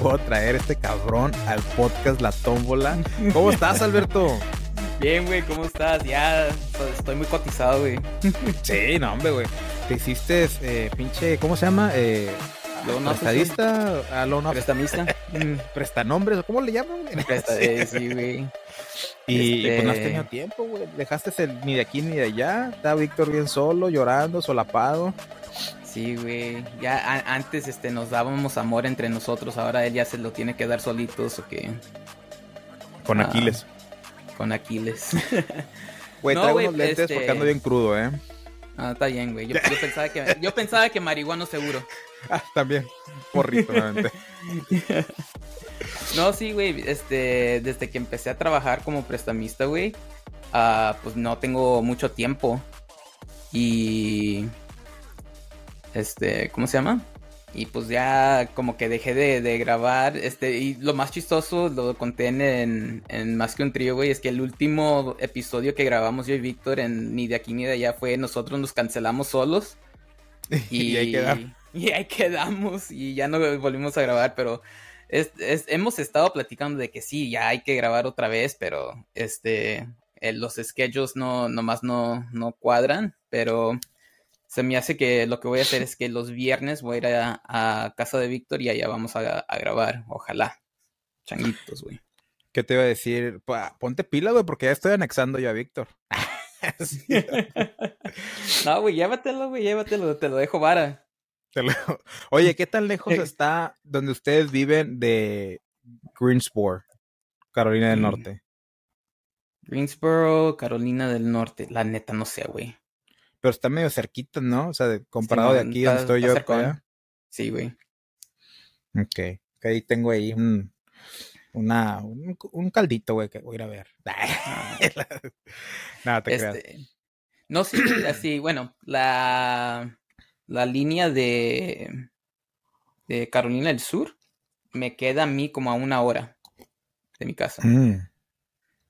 puedo traer este cabrón al podcast La Tómbola. ¿Cómo estás, Alberto? Bien, güey, ¿cómo estás? Ya pues, estoy muy cotizado, güey. Sí, no, hombre, güey. Te hiciste, eh, pinche, ¿cómo se llama? Eh, ¿Prestadista? Ah, loan. Prestamista. Mm, Prestanombres, ¿cómo le llaman? Presta- eh, sí, güey. Y Este- pues no has tenido tiempo, güey. Dejaste el ni de aquí ni de allá. Está Víctor bien solo, llorando, solapado. Sí, güey. Ya a- antes este, nos dábamos amor entre nosotros, ahora él ya se lo tiene que dar solitos o qué. Con Ah. Aquiles. Con Aquiles. Güey, No, traigo güey, unos lentes este- porque ando bien crudo, ¿eh? ah, está bien, güey. Yo, yo pensaba que, yo pensaba que marihuano seguro. Ah, también. Porrito, nuevamente. No, sí, güey. Este, desde que empecé a trabajar como prestamista, güey, ah, pues no tengo mucho tiempo. Y. Este, ¿cómo se llama? Y pues ya como que dejé de, de grabar. Este, y lo más chistoso, lo conté en, en, Más que un trío, güey, es que el último episodio que grabamos yo y Víctor en Ni de aquí ni de allá fue nosotros nos cancelamos solos. Y ahí quedamos. y ahí quedamos y ya no volvimos a grabar, pero es- es- hemos estado platicando de que sí, ya hay que grabar otra vez, pero este, eh, los schedules no, nomás no, no cuadran, pero se me hace que lo que voy a hacer es que los viernes voy a ir a, a casa de Víctor y allá vamos a, a grabar, ojalá. Changuitos, güey. ¿Qué te iba a decir? Ponte pila, güey, porque ya estoy anexando yo a Víctor. Sí, no, güey, llévatelo, güey, llévatelo, te lo dejo vara. te lo- Oye, ¿qué tan lejos Eh. está donde ustedes viven de Greensboro, Carolina del Mm. Norte? Greensboro, Carolina del Norte, la neta no sé, güey. Pero está medio cerquita, ¿no? O sea, de- comparado no, de aquí donde estoy yo. allá. Sí, güey. Ok. Ahí tengo ahí un, una, un, un caldito, güey, que voy a ir a ver. Nada, te creas. Este, no, sí, así, bueno, la, la línea de, de Carolina del Sur me queda a mí como a una hora de mi casa. Mm.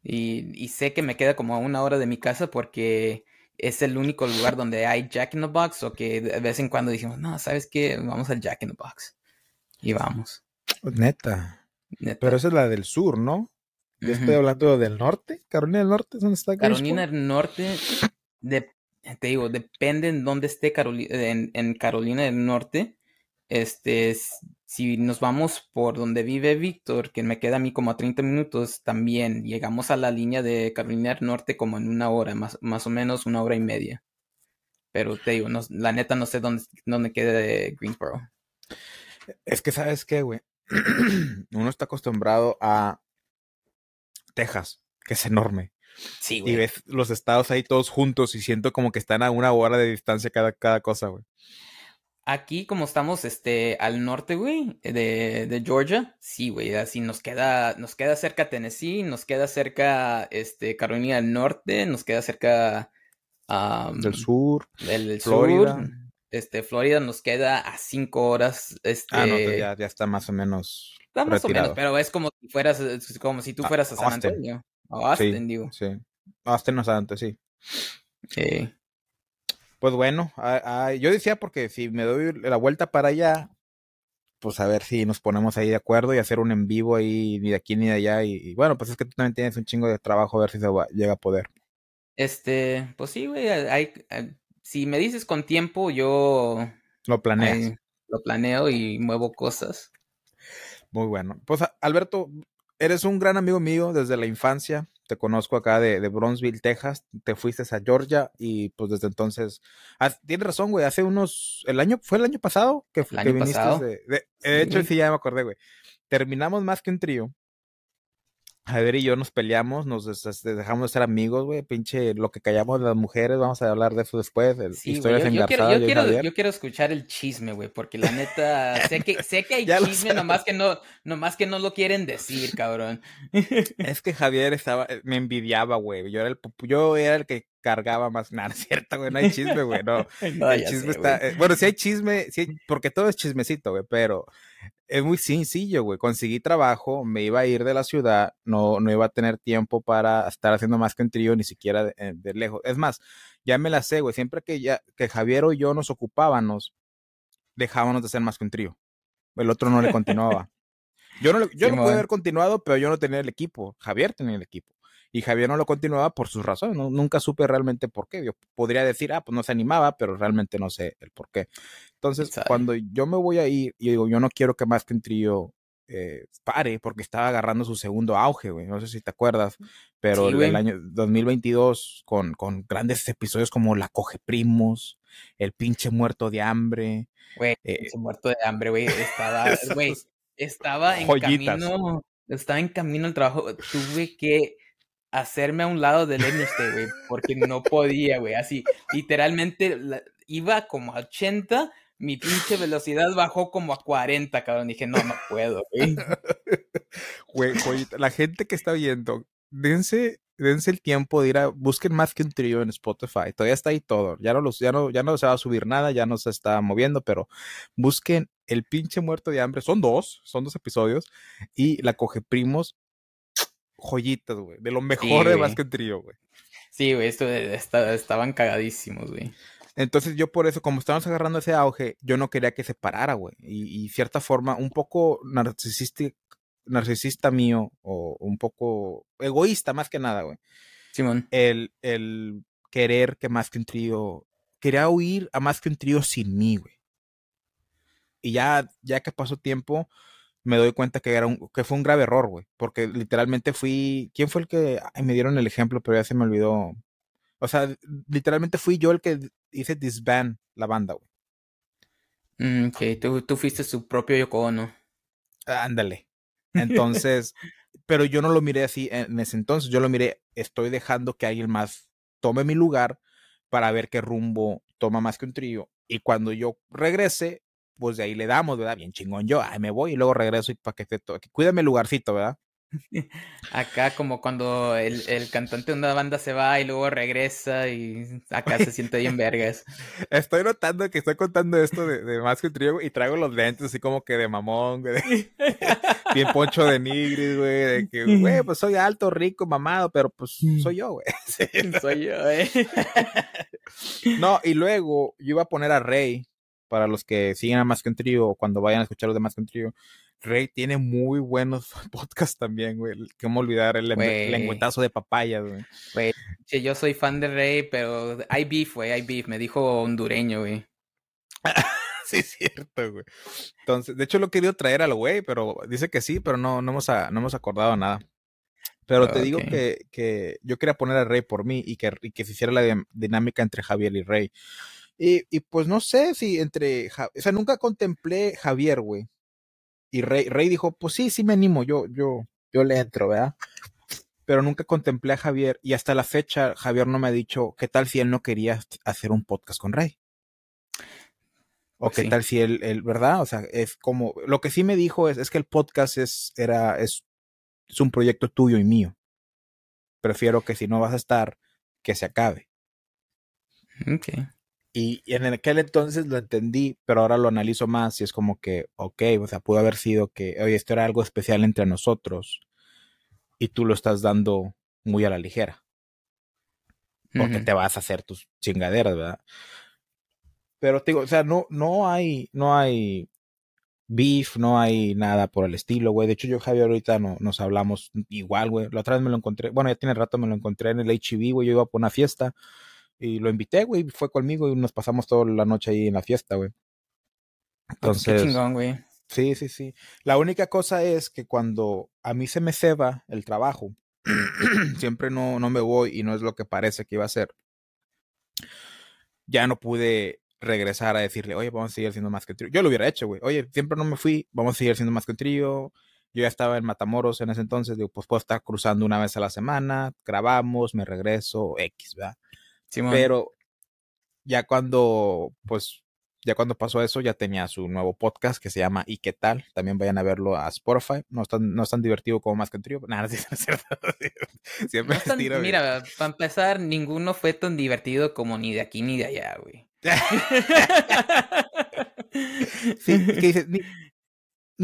Y, y sé que me queda como a una hora de mi casa porque es el único lugar donde hay Jack in the Box o que de vez en cuando dijimos, no, ¿sabes qué? Vamos al Jack in the Box. Y vamos. Neta. neta. Pero esa es la del sur, ¿no? Yo estoy hablando del norte. Carolina del Norte, ¿dónde está Carolina del Norte, de- te digo, depende en dónde esté Caroli- en, en Carolina del Norte. Este, s- si nos vamos por donde vive Víctor, que me queda a mí como a 30 minutos, también llegamos a la línea de Carolina del Norte como en una hora, más, más o menos una hora y media. Pero te digo, no- la neta no sé dónde, dónde queda de Greensboro. Es que, ¿sabes qué, güey? Uno está acostumbrado a Texas, que es enorme. Sí, Y güey. ves los estados ahí todos juntos y siento como que están a una hora de distancia cada, cada cosa, güey. Aquí, como estamos este, al norte, güey, de, de Georgia, sí, güey, así nos queda, nos queda cerca Tennessee, nos queda cerca este, Carolina del Norte, nos queda cerca Del sur. del, del Florida. sur, este, Florida nos queda a cinco horas, este, Ah, no, entonces ya, ya está más o menos. está más o menos, pero es como si fueras, como si tú A- fueras a San Austin. Antonio, o Austin, Sí. digo. Sí. Hasta no antes, sí. Eh, Pues bueno, ah, ah, yo decía porque si me doy la vuelta para allá, pues a ver si nos ponemos ahí de acuerdo y hacer un en vivo ahí ni de aquí ni de allá. Y, y bueno, pues es que tú también tienes un chingo de trabajo a ver si se va- llega a poder. este, pues sí, güey, hay, hay- si me dices con tiempo, yo Lo planeas. ahí lo planeo y muevo cosas. Muy bueno. Pues a- Alberto, eres un gran amigo mío desde la infancia. Te conozco acá de, de Bronzeville, Texas. Te fuiste a Georgia y pues desde entonces. Tienes razón, güey. Hace unos. ¿El año? ¿Fue el año pasado? Que, El que año viniste pasado. de. de- Sí, de hecho, sí, ya me acordé, güey. Terminamos más que un trío. Javier y yo nos peleamos, nos des- dejamos de ser amigos, güey. Pinche lo que callamos de las mujeres, vamos a hablar de eso después. Sí, historias yo, yo quiero, yo, yo escuchar el chisme, güey, porque la neta, sé que, sé que hay Ya chisme, nomás que no, nomás que no lo quieren decir, cabrón. Es que Javier estaba, eh, me envidiaba, güey. Yo era el, yo era el que cargaba más. Nada, cierto, güey. No hay chisme, güey. No. No, el chisme sé, está. güey. eh, bueno, sí hay chisme, sí hay- porque todo es chismecito, güey, pero es muy sencillo, güey. Conseguí trabajo, me iba a ir de la ciudad, no, no iba a tener tiempo para estar haciendo más que un trío, ni siquiera de, eh, de lejos. Es más, ya me la sé, güey. Siempre que ya, que Javier o yo nos ocupábamos, dejábamos de hacer más que un trío. El otro no le continuaba. Yo no, yo no pude haber continuado, pero yo no tenía el equipo. Javier tenía el equipo. Y Javier no lo continuaba por sus razones. Nunca supe realmente por qué. Yo podría decir, ah, pues no se animaba, pero realmente no sé el por qué. Entonces, cuando yo me voy a ir, y digo, yo no quiero que más que un trío eh, pare porque estaba agarrando su segundo auge, güey. No sé si te acuerdas, pero el año 2022 con, con grandes episodios como La Coge Primos, El pinche muerto de hambre. Güey, eh, pinche muerto de hambre, güey. Estaba, güey, estaba en camino, estaba en camino al trabajo. Tuve que hacerme a un lado del este, güey, porque no podía, güey. Así, literalmente iba como a 80 mi pinche velocidad bajó como a 40, cabrón. Dije, no, no puedo, güey. Güey, la gente que está viendo, dense, dense el tiempo de ir a, busquen más que un trío en Spotify. Todavía está ahí todo. Ya no, los, ya, no, ya no se va a subir nada, ya no se está moviendo, pero busquen el pinche muerto de hambre. Son dos, son dos episodios. Y la coge primos, joyitas, güey. De lo mejor de más que un trío, güey. Sí, güey, esto estaban cagadísimos, güey. Entonces yo por eso, como estábamos agarrando ese auge, yo no quería que se parara, güey. Y, y cierta forma, un poco narcisista, narcisista mío, o un poco egoísta más que nada, güey. Simón. El, el querer que más que un trío, quería huir a más que un trío sin mí, güey. Y ya, ya que pasó tiempo, me doy cuenta que, era un, que fue un grave error, güey. Porque literalmente fui. ¿Quién fue el que me dieron el ejemplo? Pero ya se me olvidó. O sea, literalmente fui yo el que hice disband la banda, güey. Mm, ok, tú, fuiste su propio Yoko Ono. Ándale. Entonces, pero yo no lo miré así en ese entonces. Yo lo miré, estoy dejando que alguien más tome mi lugar para ver qué rumbo toma más que un trío. Y cuando yo regrese, pues de ahí le damos, ¿verdad? Bien chingón yo, ay, me voy y luego regreso y para que te cuídame el lugarcito, ¿verdad? Acá como cuando el, cantante de una banda se va y luego regresa y acá se siente bien vergas. Estoy notando que estoy contando esto de, de más que un trío y traigo los lentes así como que de mamón, güey. bien poncho de nigris, güey. De que, güey, pues soy alto, rico, mamado, pero pues soy yo, güey. soy yo, güey. no, y luego yo iba a poner a Rey para los que siguen a Más que un Trío cuando vayan a escuchar los de Más que un Trío. Rey tiene muy buenos podcasts también, güey. ¿Cómo olvidar el lengüetazo de papaya, güey? Güey, yo soy fan de Rey, pero hay beef, güey, hay beef. Me dijo hondureño, güey. sí, es cierto, güey. Entonces, de hecho lo he querido traer al güey, pero dice que sí, pero no, no, hemos, no hemos acordado nada. Pero te digo que, que, yo quería poner a Rey por mí y que, y que se hiciera la dinámica entre Javier y Rey. Y, y pues no sé si entre, o sea, nunca contemplé Javier, güey. Y Rey, Rey dijo, pues sí, sí me animo, yo, yo, yo le entro, ¿verdad? Pero nunca contemplé a Javier y hasta la fecha Javier no me ha dicho qué tal si él no quería hacer un podcast con Rey. O pues qué tal si él, él, ¿verdad? O sea, es como, lo que sí me dijo es, es que el podcast es, era, es, es un proyecto tuyo y mío. Prefiero que si no vas a estar, que se acabe. Okay. Y, en aquel entonces lo entendí, pero ahora lo analizo más y es como que, ok, o sea, pudo haber sido que, oye, esto era algo especial entre nosotros y tú lo estás dando muy a la ligera. Porque te vas a hacer tus chingaderas, ¿verdad? Pero te digo, o sea, no, no hay, no hay beef, no hay nada por el estilo, güey. De hecho, yo Javier ahorita no, nos hablamos igual, güey. La otra vez me lo encontré, bueno, ya tiene rato me lo encontré en el HB, güey. Yo iba por una fiesta y lo invité, güey, fue conmigo y nos pasamos toda la noche ahí en la fiesta, güey. Entonces. Qué chingón, güey. Sí, sí, sí. La única cosa es que cuando a mí se me ceba el trabajo, siempre no, no me voy y no es lo que parece que iba a ser. Ya no pude regresar a decirle, oye, vamos a seguir siendo más que trío. Yo lo hubiera hecho, güey. Oye, siempre no me fui, vamos a seguir siendo más que trío. Yo ya estaba en Matamoros en ese entonces, digo, pues puedo estar cruzando una vez a la semana, grabamos, me regreso, X, ¿verdad? Pero ya cuando, pues, ya cuando pasó eso, ya tenía su nuevo podcast que se llama ¿Y qué tal? También vayan a verlo a Spotify. No es tan, no es tan divertido como más que un trío. Nada, sí, es cierto. Siempre mira, para empezar, ninguno fue tan divertido como ni de aquí ni de allá, güey. sí, que dices, ni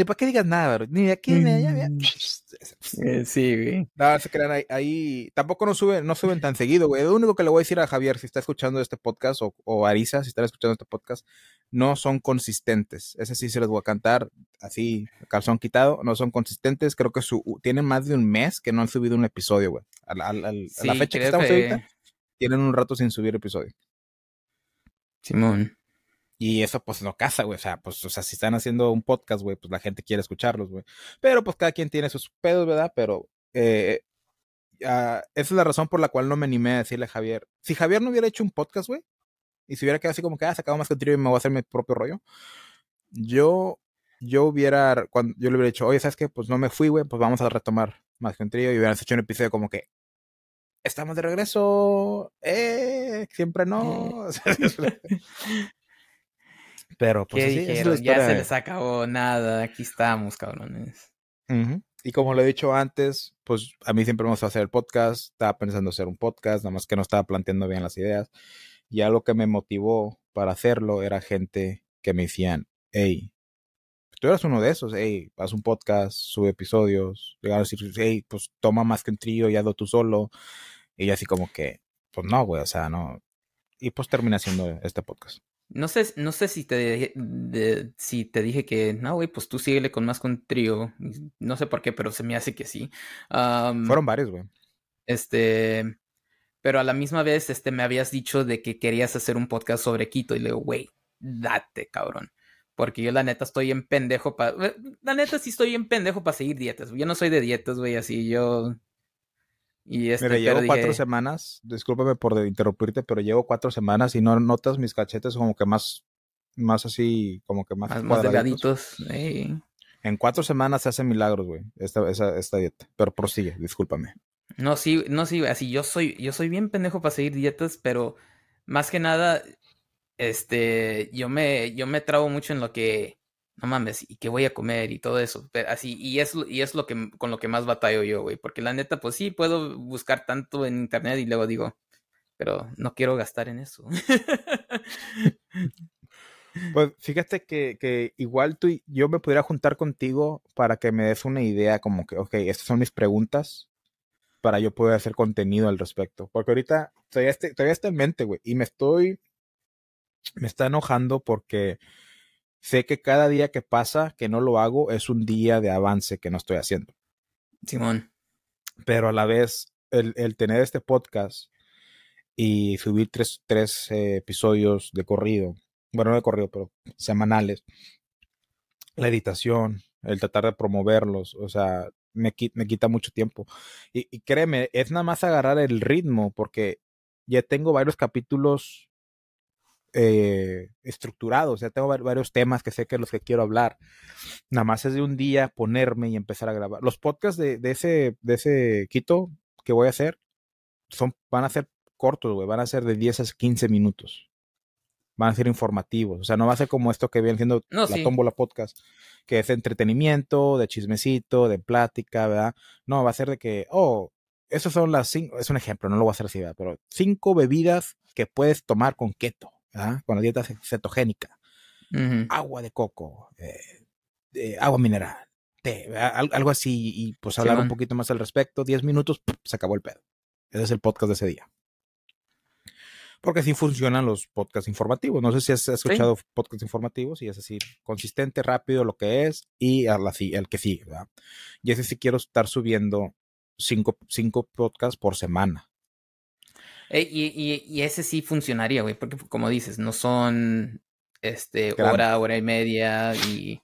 para qué digas nada, bro. Ni aquí, ni allá. Mm. Eh, sí, güey. No, se crean ahí, ahí, Tampoco no suben, no suben tan seguido, güey. Lo único que le voy a decir a Javier, si está escuchando este podcast, o, o Arisa, si está escuchando este podcast, no son consistentes. Ese sí se los voy a cantar así, calzón quitado. No son consistentes. Creo que su, tienen más de un mes que no han subido un episodio, güey. A, la- a la- a la Sí, fecha que estamos que- ahorita, tienen un rato sin subir episodio. Simón. Y eso pues no casa, güey. O sea, pues, o sea, si están haciendo un podcast, güey, pues la gente quiere escucharlos, güey. Pero pues cada quien tiene sus pedos, ¿verdad? Pero eh, ah, esa es la razón por la cual no me animé a decirle a Javier. Si Javier no hubiera hecho un podcast, güey, y si hubiera quedado así como que, ah, sacado más contenido y me voy a hacer mi propio rollo, yo, yo hubiera, cuando, yo le hubiera dicho, oye, ¿sabes qué? Pues no me fui, güey, pues vamos a retomar más contenido y hubieras hecho un episodio como que, estamos de regreso, eh, siempre no. Pero pues. Ya se les acabó nada. Aquí estamos, cabrones. Y como lo he dicho antes, pues a mí siempre me gusta hacer el podcast. Estaba pensando hacer un podcast, nada más que no estaba planteando bien las ideas. Y algo que me motivó para hacerlo era gente que me decían, hey, tú eres uno de esos, hey, haz un podcast, sube episodios. Llegaron a decir, hey, pues toma más que un trío y hazlo tú solo. Y yo así como que, pues no, güey, o sea, no. Y pues terminé haciendo este podcast. No sé, no sé si te de- si te dije que no, güey, pues tú síguele con más con trío. No sé por qué, pero se me hace que sí. Fueron varios, güey. Este, pero a la misma vez, este, me habías dicho de que querías hacer un podcast sobre Quito y le digo, güey, date, cabrón. Porque yo la neta estoy en pendejo para... La neta sí estoy en pendejo para seguir dietas. Yo no soy de dietas, güey, así yo... Y este, Mira, llevo cuatro semanas, discúlpame por interrumpirte, pero llevo cuatro semanas y no notas mis cachetes como que más, más así, como que más, más, delgaditos. En cuatro semanas se hacen milagros, güey, esta, esa- esta dieta. Pero prosigue, discúlpame. No, sí, no, sí, así yo soy, yo soy bien pendejo para seguir dietas, pero más que nada, este, yo me, yo me trabo mucho en lo que, no mames, y qué voy a comer y todo eso, pero así, y es, y es lo que, con lo que más batallo yo, güey, porque la neta, pues sí, puedo buscar tanto en internet y luego digo, pero no quiero gastar en eso. Pues fíjate que, que igual tú y yo me pudiera juntar contigo para que me des una idea como que, ok, estas son mis preguntas para yo poder hacer contenido al respecto. Porque ahorita todavía, este- todavía está en mente, güey, y me estoy, me está enojando porque sé que cada día que pasa que no lo hago es un día de avance que no estoy haciendo. Simón, Pero a la vez, el, el tener este podcast y subir tres, tres eh, episodios de corrido, bueno, no de corrido, pero semanales, la editación, el tratar de promoverlos, o sea, me, me quita mucho tiempo. Y, y créeme, es nada más agarrar el ritmo, porque ya tengo varios capítulos eh, estructurados, ya tengo va- varios temas que sé que los que quiero hablar. Nada más es de un día ponerme y empezar a grabar. Los podcasts de, de ese, de ese Quito que voy a hacer son, van a ser cortos, güey, van a ser de 10 a 15 minutos. Van a ser informativos. O sea, no va a ser como esto que viene siendo No, la sí. tómbola podcast, que es de entretenimiento, de chismecito, de plática, ¿verdad? No, va a ser de que, oh, esas son las cinco, es un ejemplo, no lo voy a hacer así, ¿verdad? Pero cinco bebidas que puedes tomar con keto, ¿verdad? Con la dieta ce- cetogénica. Agua de coco, eh, eh, agua mineral, té. Al- algo así, y pues hablar un poquito más al respecto. Diez minutos, ¡pum! se acabó el pedo. Ese es el podcast de ese día. Porque así funcionan los podcasts informativos. No sé si has escuchado podcasts informativos y es así, consistente, rápido lo que es y a la si- el que sigue, ¿verdad? Y ese sí quiero estar subiendo cinco, cinco podcasts por semana. Ey, y, y- y ese sí funcionaría, güey, porque como dices, no son este hora, hora y media y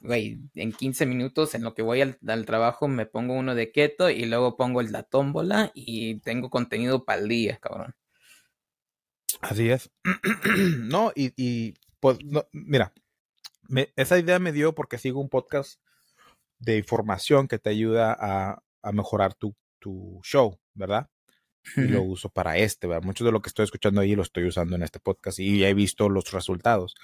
güey, en 15 minutos en lo que voy al, al trabajo me pongo uno de keto y luego pongo el la tómbola y tengo contenido para el día, cabrón. Así es. no, y, y, pues, no, mira, me- esa idea me dio porque sigo un podcast de información que te ayuda a, a mejorar tu, tu show, ¿verdad? Y lo uso para este, ¿verdad? Mucho de lo que estoy escuchando ahí lo estoy usando en este podcast y ya he visto los resultados.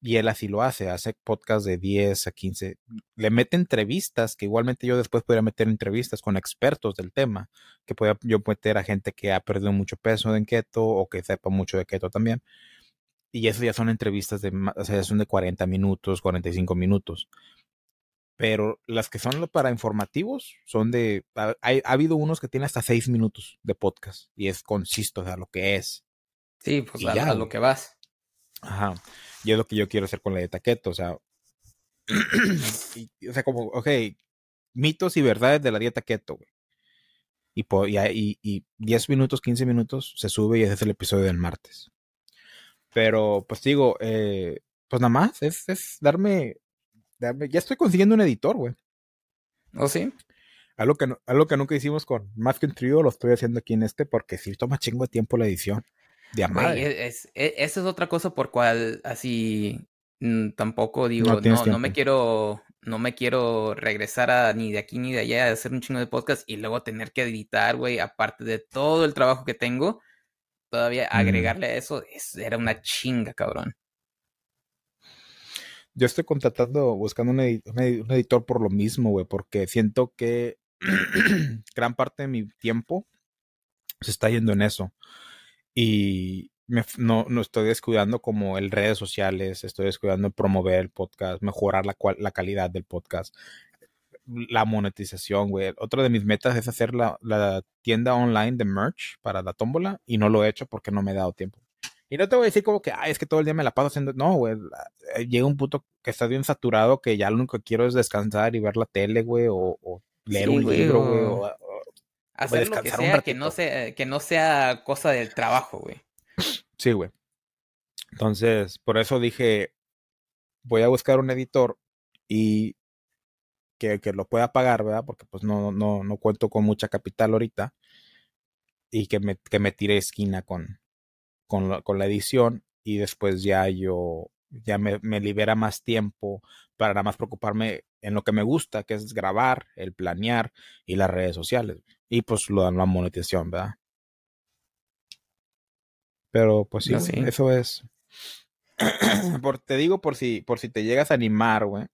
Y él así lo hace, hace podcast de 10 a 15. Le mete entrevistas, que igualmente yo después podría meter entrevistas con expertos del tema, que podría yo meter a gente que ha perdido mucho peso en keto o que sepa mucho de keto también. Y eso ya son entrevistas de, o sea, son de 40 minutos, 45 minutos. Pero las que son para informativos son de. Ha, habido unos que tienen hasta seis minutos de podcast y es consisto, o sea, lo que es. Sí, pues a, lo que vas. Ajá. Y es lo que yo quiero hacer con la dieta keto, o sea. o sea, como, ok, mitos y verdades de la dieta keto, güey. Y, y, y, 10 minutos, 15 minutos se sube y ese es el episodio del martes. Pero, pues digo, eh, pues nada más, es, es darme, ya estoy consiguiendo un editor, güey. ¿Oh, sí? Algo que, algo que nunca hicimos con más que un trío, lo estoy haciendo aquí en este porque sí toma chingo de tiempo la edición. De amar. Es, e, esa es otra cosa por cual así mm, tampoco digo, no, no, me quiero, no me quiero regresar a ni de aquí ni de allá a hacer un chingo de podcast y luego tener que editar, güey, aparte de todo el trabajo que tengo, todavía mm. agregarle a eso, era una chinga, cabrón. Yo estoy contratando, buscando un, editor por lo mismo, güey, porque siento que gran parte de mi tiempo se está yendo en eso. Y no, no, estoy descuidando como el redes sociales, estoy descuidando promover el podcast, mejorar la, la calidad del podcast, la monetización, güey. Otra de mis metas es hacer la, la, tienda online de merch para la tómbola y no lo he hecho porque no me he dado tiempo. Y no te voy a decir como que, ay, es que todo el día me la paso haciendo. No, güey. Eh, llega un punto que estás bien saturado que ya lo único que quiero es descansar y ver la tele, güey, o, leer un libro, güey, o, hacer lo que sea que no sea, que no sea cosa del trabajo, güey. Sí, güey. Entonces, por eso dije, voy a buscar un editor y que, que, lo pueda pagar, ¿verdad? Porque pues no, no, no cuento con mucha capital ahorita. Y que me, que me tire esquina con, con, la, con la edición. Y después ya yo, ya me, me, libera más tiempo para nada más preocuparme en lo que me gusta, que es grabar, el planear y las redes sociales. Y pues lo dan la monetización, ¿verdad? Pero pues sí, eso es. por, te digo por si, por si te llegas a animar, güey.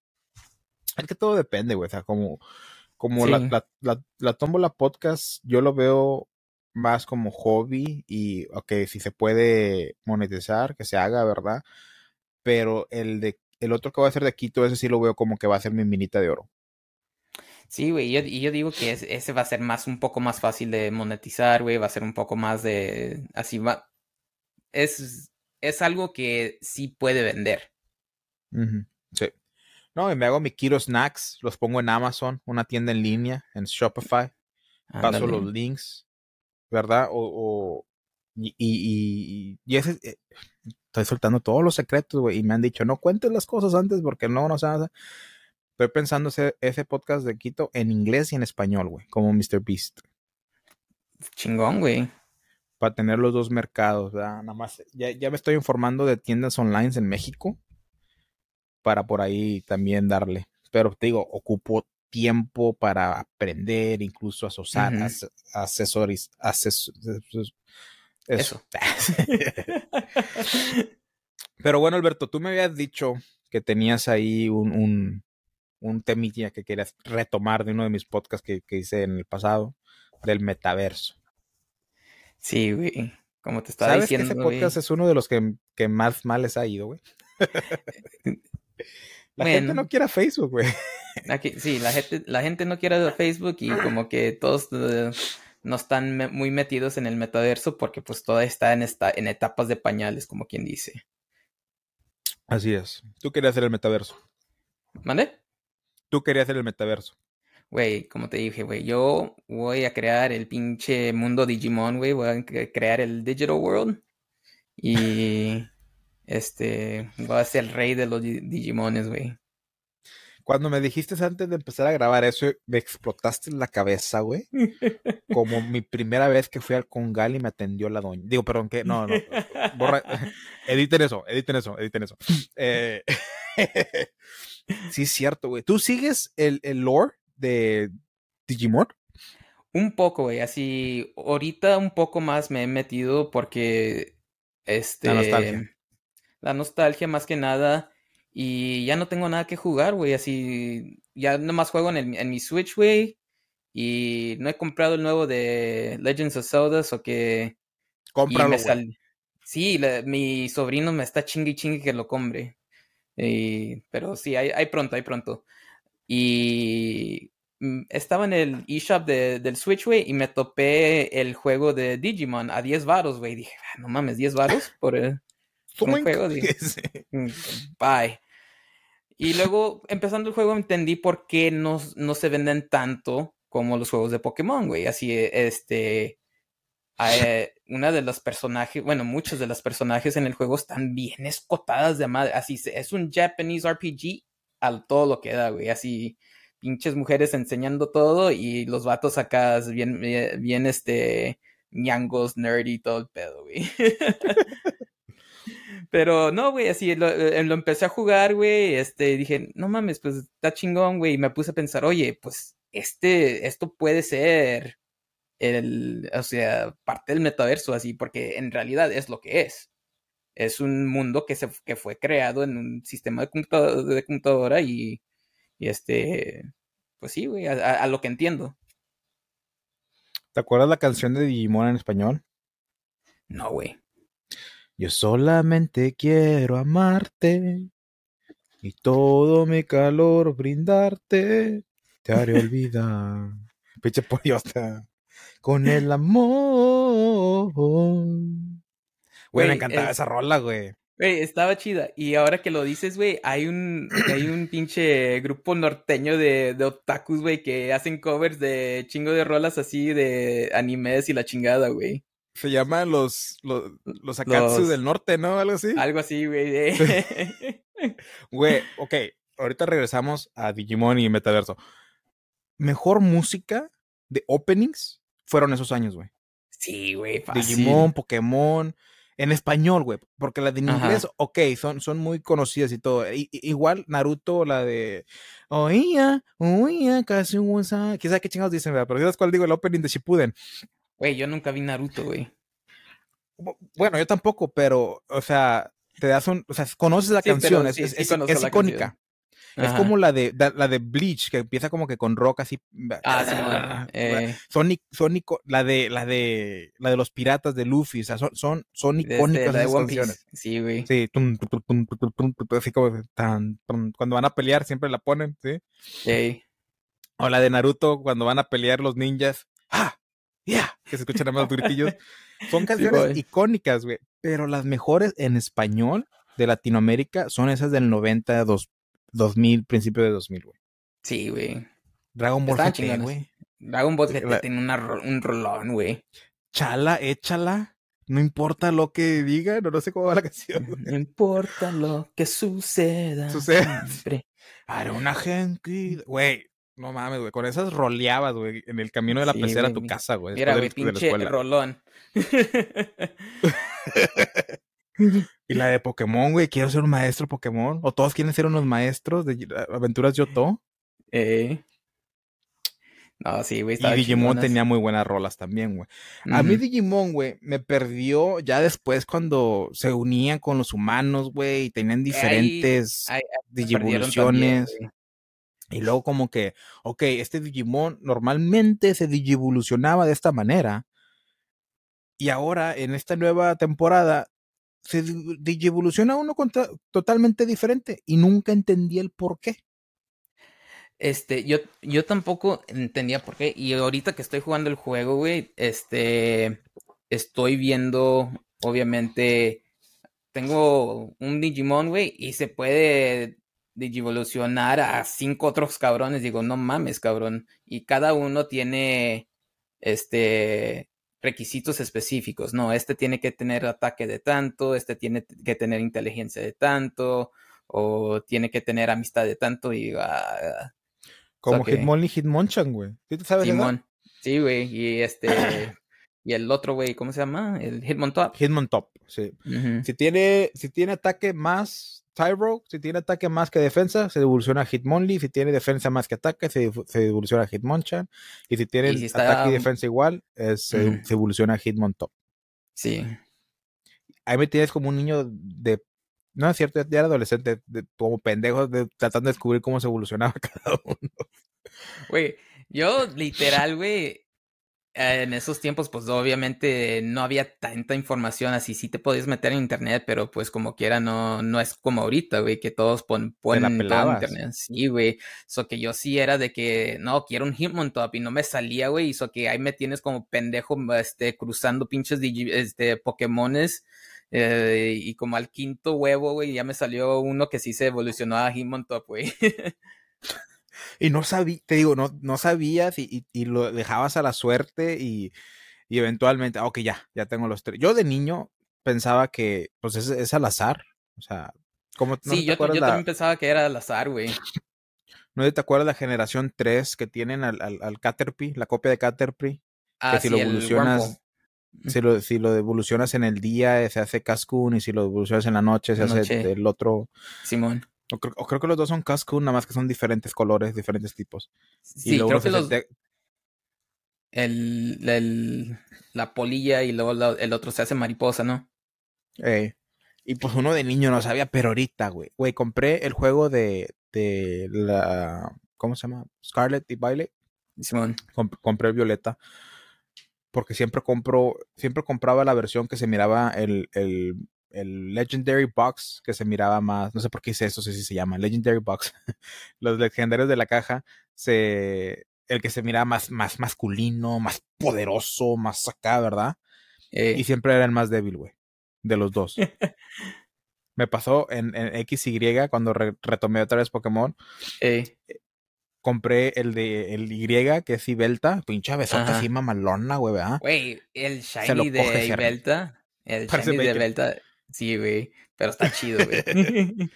Es que todo depende, güey. O sea, como, como la, la, la, la tómbola podcast, yo lo veo más como hobby y, ok, si se puede monetizar, que se haga, ¿verdad? Pero el de el otro que voy a hacer de Quito, ese sí lo veo como que va a ser mi minita de oro. Sí, güey, y yo digo que ese va a ser más, un poco más fácil de monetizar, güey, va a ser un poco más de, así va, es, es algo que sí puede vender. Sí. No, y me hago mi Kiro Snacks, los pongo en Amazon, una tienda en línea, en Shopify. Paso los links, ¿verdad? O, y, y, y, ese, eh, estoy soltando todos los secretos, güey, y me han dicho, no cuentes las cosas antes porque no, no sabes. Estoy pensando ese, ese podcast de Quito en inglés y en español, güey, como Mr. Beast. Chingón, güey para tener los dos mercados, ¿verdad? Nada más, ya, ya me estoy informando de tiendas online en México para por ahí también darle. Pero te digo, ocupo tiempo para aprender, incluso asociar, asesores, eso. Pero bueno, Alberto, tú me habías dicho que tenías ahí un, un, un temilla que querías retomar de uno de mis podcasts que, que hice en el pasado, del metaverso. Sí, güey. Como te estaba diciendo. Que ese podcast es uno de los que, que, más mal les ha ido, güey. la gente no quiere Facebook, güey. sí, la gente, la gente no quiere Facebook y como que todos eh, no están muy metidos en el metaverso porque pues todo está en, esta, en etapas de pañales, como quien dice. Así es. Tú querías hacer el metaverso. ¿Mande? Tú querías hacer el metaverso. Güey, como te dije, güey, yo voy a crear el pinche mundo Digimon, güey, voy a crear el Digital World y este, voy a ser el rey de los Digimones, güey. Cuando me dijiste antes de empezar a grabar eso, me explotaste la cabeza, güey. Como mi primera vez que fui al Congal y me atendió la doña. Digo, perdón, que no, no. Borra... editen eso, editen eso, editen eso. Eh... sí, es cierto, güey. ¿Tú sigues el, el lore de Digimon? Un poco, güey. Así, ahorita un poco más me he metido porque. Este. La nostalgia. La nostalgia, más que nada. Y ya no tengo nada que jugar, güey. Así. Ya nomás juego en, en mi Switch, güey. Y no he comprado el nuevo de Legends of Zelda, o que. Cómpralo, Sí, mi sobrino me está chingue y chingue que lo compre. pero sí, hay, hay pronto, hay pronto. Y mm, estaba en el eShop de, del Switch, güey, y me topé el juego de Digimon a 10 varos, güey. Dije, ah, no mames, 10 varos por, el, un juego. Dije, mm, bye. Y luego, empezando el juego, entendí por qué no, no se venden tanto como los juegos de Pokémon, güey. Así, este, eh, una de los personajes, bueno, muchos de los personajes en el juego están bien escotadas de madre. Así es un Japanese RPG al todo lo que da, güey. Así pinches mujeres enseñando todo y los vatos acá bien, bien, este, ñangos, nerdy, todo el pedo, güey. Pero no, güey, así lo, eh, lo, empecé a jugar, güey. Este, dije, no mames, pues está chingón, güey. Y me puse a pensar, oye, pues este, esto puede ser el, o sea, parte del metaverso, así, porque en realidad es lo que es. Es un mundo que, se, que fue creado en un sistema de, de computadora y, y, este, pues sí, güey, a, lo que entiendo. ¿Te acuerdas la canción de Digimon en español? No, güey. Yo solamente quiero amarte y todo mi calor brindarte. Te haré olvidar. Pinche está con el amor. Güey, me encantaba esa rola, güey. Güey, estaba chida. Y ahora que lo dices, güey, hay un, hay un pinche grupo norteño de, de otakus, güey, que hacen covers de chingo de rolas así de animes y la chingada, güey. Se llaman los, los, los Akatsu del norte, ¿no? Algo así. Algo así, güey. Güey, ok. Ahorita regresamos a Digimon y Metaverso. Mejor música de openings fueron esos años, güey. Sí, güey, Digimon, Pokémon, en español, güey, porque las de en inglés, ok, son, son muy conocidas y todo. igual Naruto, la de Oía, oía, casi un Quizá qué chingados dicen, ¿verdad? Pero ¿sabes cuál digo? El opening de Shippuden. Güey, yo nunca vi Naruto, güey. Bueno, yo tampoco, pero, o sea, te das un, o sea, conoces la canción, es, es, icónica. Es como la de, la de Bleach, que empieza como que con rock así. Ah, sí, bueno. eh. Sonic, Sonic, la de, la de, la de los piratas de Luffy, o sea, son, son, son icónicas de, canciones. Sí, güey. Sí, así como tan, cuando van a pelear siempre la ponen, ¿sí? Sí. O la de Naruto, cuando van a pelear los ninjas. ¡Ah! ¡Ya! Que se escuchan más gritillos. Son canciones icónicas, güey. Pero las mejores en español de Latinoamérica son esas del 90, 2000, principio de 2000, güey. Sí, güey. Dragon Ball GT, güey. Dragon Ball GT tiene un rolón, güey. Chala, échala. No importa lo que digan, no, no sé cómo va la canción. No importa lo que suceda. Suceda. Siempre. Haré una gente. Güey, no mames, güey. Con esas roleabas, güey, en el camino de la pecera a tu casa, güey. Mira, güey, pinche rolón. Y la de Pokémon, güey, quiero ser un maestro Pokémon. O todos quieren ser unos maestros de aventuras Yoto. Eh. No, sí, güey. Y Digimon tenía muy buenas rolas también, güey. A mí Digimon, güey, me perdió ya después cuando se unían con los humanos, güey, y tenían diferentes Digivoluciones. Y luego como que, ok, este Digimon normalmente se digivolucionaba de esta manera. Y ahora, en esta nueva temporada, se evoluciona uno totalmente diferente y nunca entendí el por qué. Este, yo, yo tampoco entendía por qué. Y ahorita que estoy jugando el juego, güey, este, estoy viendo, obviamente, tengo un Digimon, güey, y se puede digivolucionar a cinco otros cabrones. Digo, no mames, cabrón. Y cada uno tiene, este, requisitos específicos. No, este tiene que tener ataque de tanto, este tiene que tener inteligencia de tanto, o tiene que tener amistad de tanto y... Uh, Como Hitmon y Hitmonchan, güey. ¿Sí sabes Sí, güey. Y este... y el otro, güey, ¿cómo se llama? El Hitmontop. Hitmontop, sí. Si tiene, si tiene ataque más Tyro, si tiene ataque más que defensa, se evoluciona a Hitmonlee. Si tiene defensa más que ataque, se, se evoluciona a Hitmonchan. Y si tiene ataque y defensa igual, se, evoluciona a Hitmontop. Sí. Ahí me tienes como un niño de. No es cierto, ya era adolescente, como pendejo, tratando de descubrir cómo se evolucionaba cada uno. Güey, yo literal, güey, en esos tiempos, pues obviamente no había tanta información así. Sí te podías meter en internet, pero pues como quiera, no, no es como ahorita, güey, que todos ponen todo en internet. Sí, güey. So que yo sí era de que, no, quiero un Hitmontop y no me salía, güey. Y so que ahí me tienes como pendejo, este, cruzando pinches este, Pokémones. Eh, y como al quinto huevo, güey, ya me salió uno que sí se evolucionó a Hitmontop, güey. Y no sabía, te digo, no, no sabías y, y, lo dejabas a la suerte y, y eventualmente, ah, ok, ya, ya tengo los tres. Yo de niño pensaba que, pues, es, es al azar. O sea, como... ¿no sí, yo, yo también pensaba que era al azar, güey. ¿No te acuerdas la generación 3 que tienen al, al, al Caterpie, la copia de Caterpie? Ah, que si sí, lo evolucionas, si lo, si lo evolucionas en el día se hace Cascoon y si lo evolucionas en la noche se hace el otro. Simón. O creo, que los dos son Cascoon, nada más que son diferentes colores, diferentes tipos. Sí, creo que los... El, el, la polilla y luego el otro se hace mariposa, ¿no? Eh, y pues uno de niño no sabía, pero ahorita, güey. Güey, compré el juego de, de la... ¿Cómo se llama? Scarlet y Violet. Simón. compré el Violeta. Porque siempre compro, siempre compraba la versión que se miraba el, el el Legendary Box que se miraba más, no sé por qué hice eso, sé si se llama, Legendary Box. Los legendarios de la caja, se, el que se miraba más, más masculino, más poderoso, más acá, ¿verdad? Eh. Y siempre era el más débil, güey, de los dos. Me pasó en, en XY cuando retomé otra vez Pokémon. Eh. Compré el de el Y, que es Ibelta, pinche besota así mamalona, güey, ¿verdad? Güey, el Shiny de Ibelta. El Shiny de Ibelta Sí, güey. Pero está chido, güey.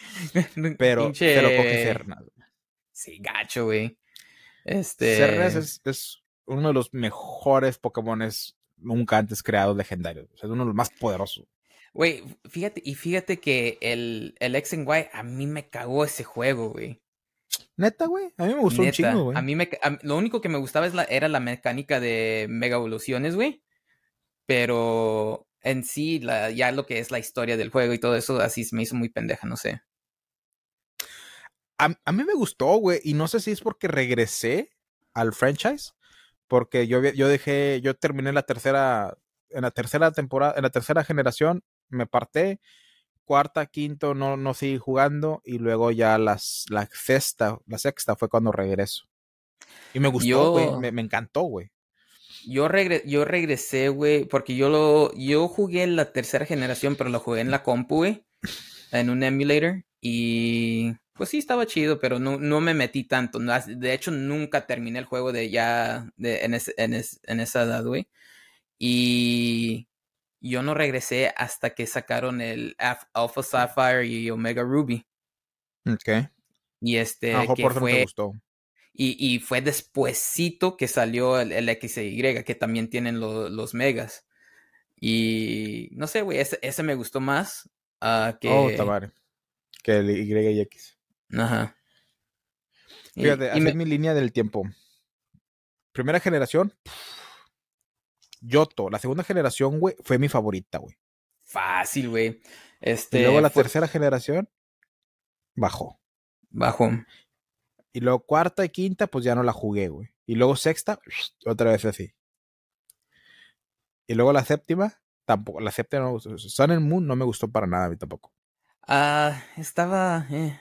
pero se lo coge Cernas. Sí, gacho, güey. Este. Cernas es, es, uno de los mejores Pokémones nunca antes creados legendarios. O sea, es uno de los más poderosos. Güey, fíjate, y fíjate que el, el X and Y a mí me cagó ese juego, güey. Neta, güey. A mí me gustó un chingo, güey. A mí me, lo único que me gustaba es la, era la mecánica de mega evoluciones, güey. Pero en sí, la, ya lo que es la historia del juego y todo eso, así se me hizo muy pendeja, no sé. A, a mí me gustó, güey, y no sé si es porque regresé al franchise, porque yo, yo dejé, yo terminé la tercera, en la tercera temporada, en la tercera generación, me parté, cuarta, quinto, no, no seguí jugando, y luego ya las, la sexta, la sexta fue cuando regreso. Y me gustó, güey, me, me encantó, güey. Yo, yo regresé, güey, porque yo lo yo jugué en la tercera generación, pero lo jugué en la compu, güey, en un emulator y pues sí estaba chido, pero no, no me metí tanto. De hecho, nunca terminé el juego de ya de, en, en, esa edad, güey. Y yo no regresé hasta que sacaron el Alpha Sapphire y Omega Ruby. Ok. Y este, que fue, y, y fue despuesito que salió el, el XY, que también tienen los megas. Y no sé, güey, ese, ese, me gustó más uh, que... Oh, Tamare. Que el Y y X. Ajá. Fíjate, y, mi línea del tiempo. Primera generación, Yoto. La segunda generación, güey, fue mi favorita, güey. Fácil, güey. Este, y luego la tercera generación, bajó. Bajó. Y luego cuarta y quinta, pues ya no la jugué, güey. Y luego sexta, otra vez así. Y luego la séptima, tampoco. La séptima no me gustó. Sun and Moon no me gustó para nada a mí tampoco. Ah, estaba. Eh.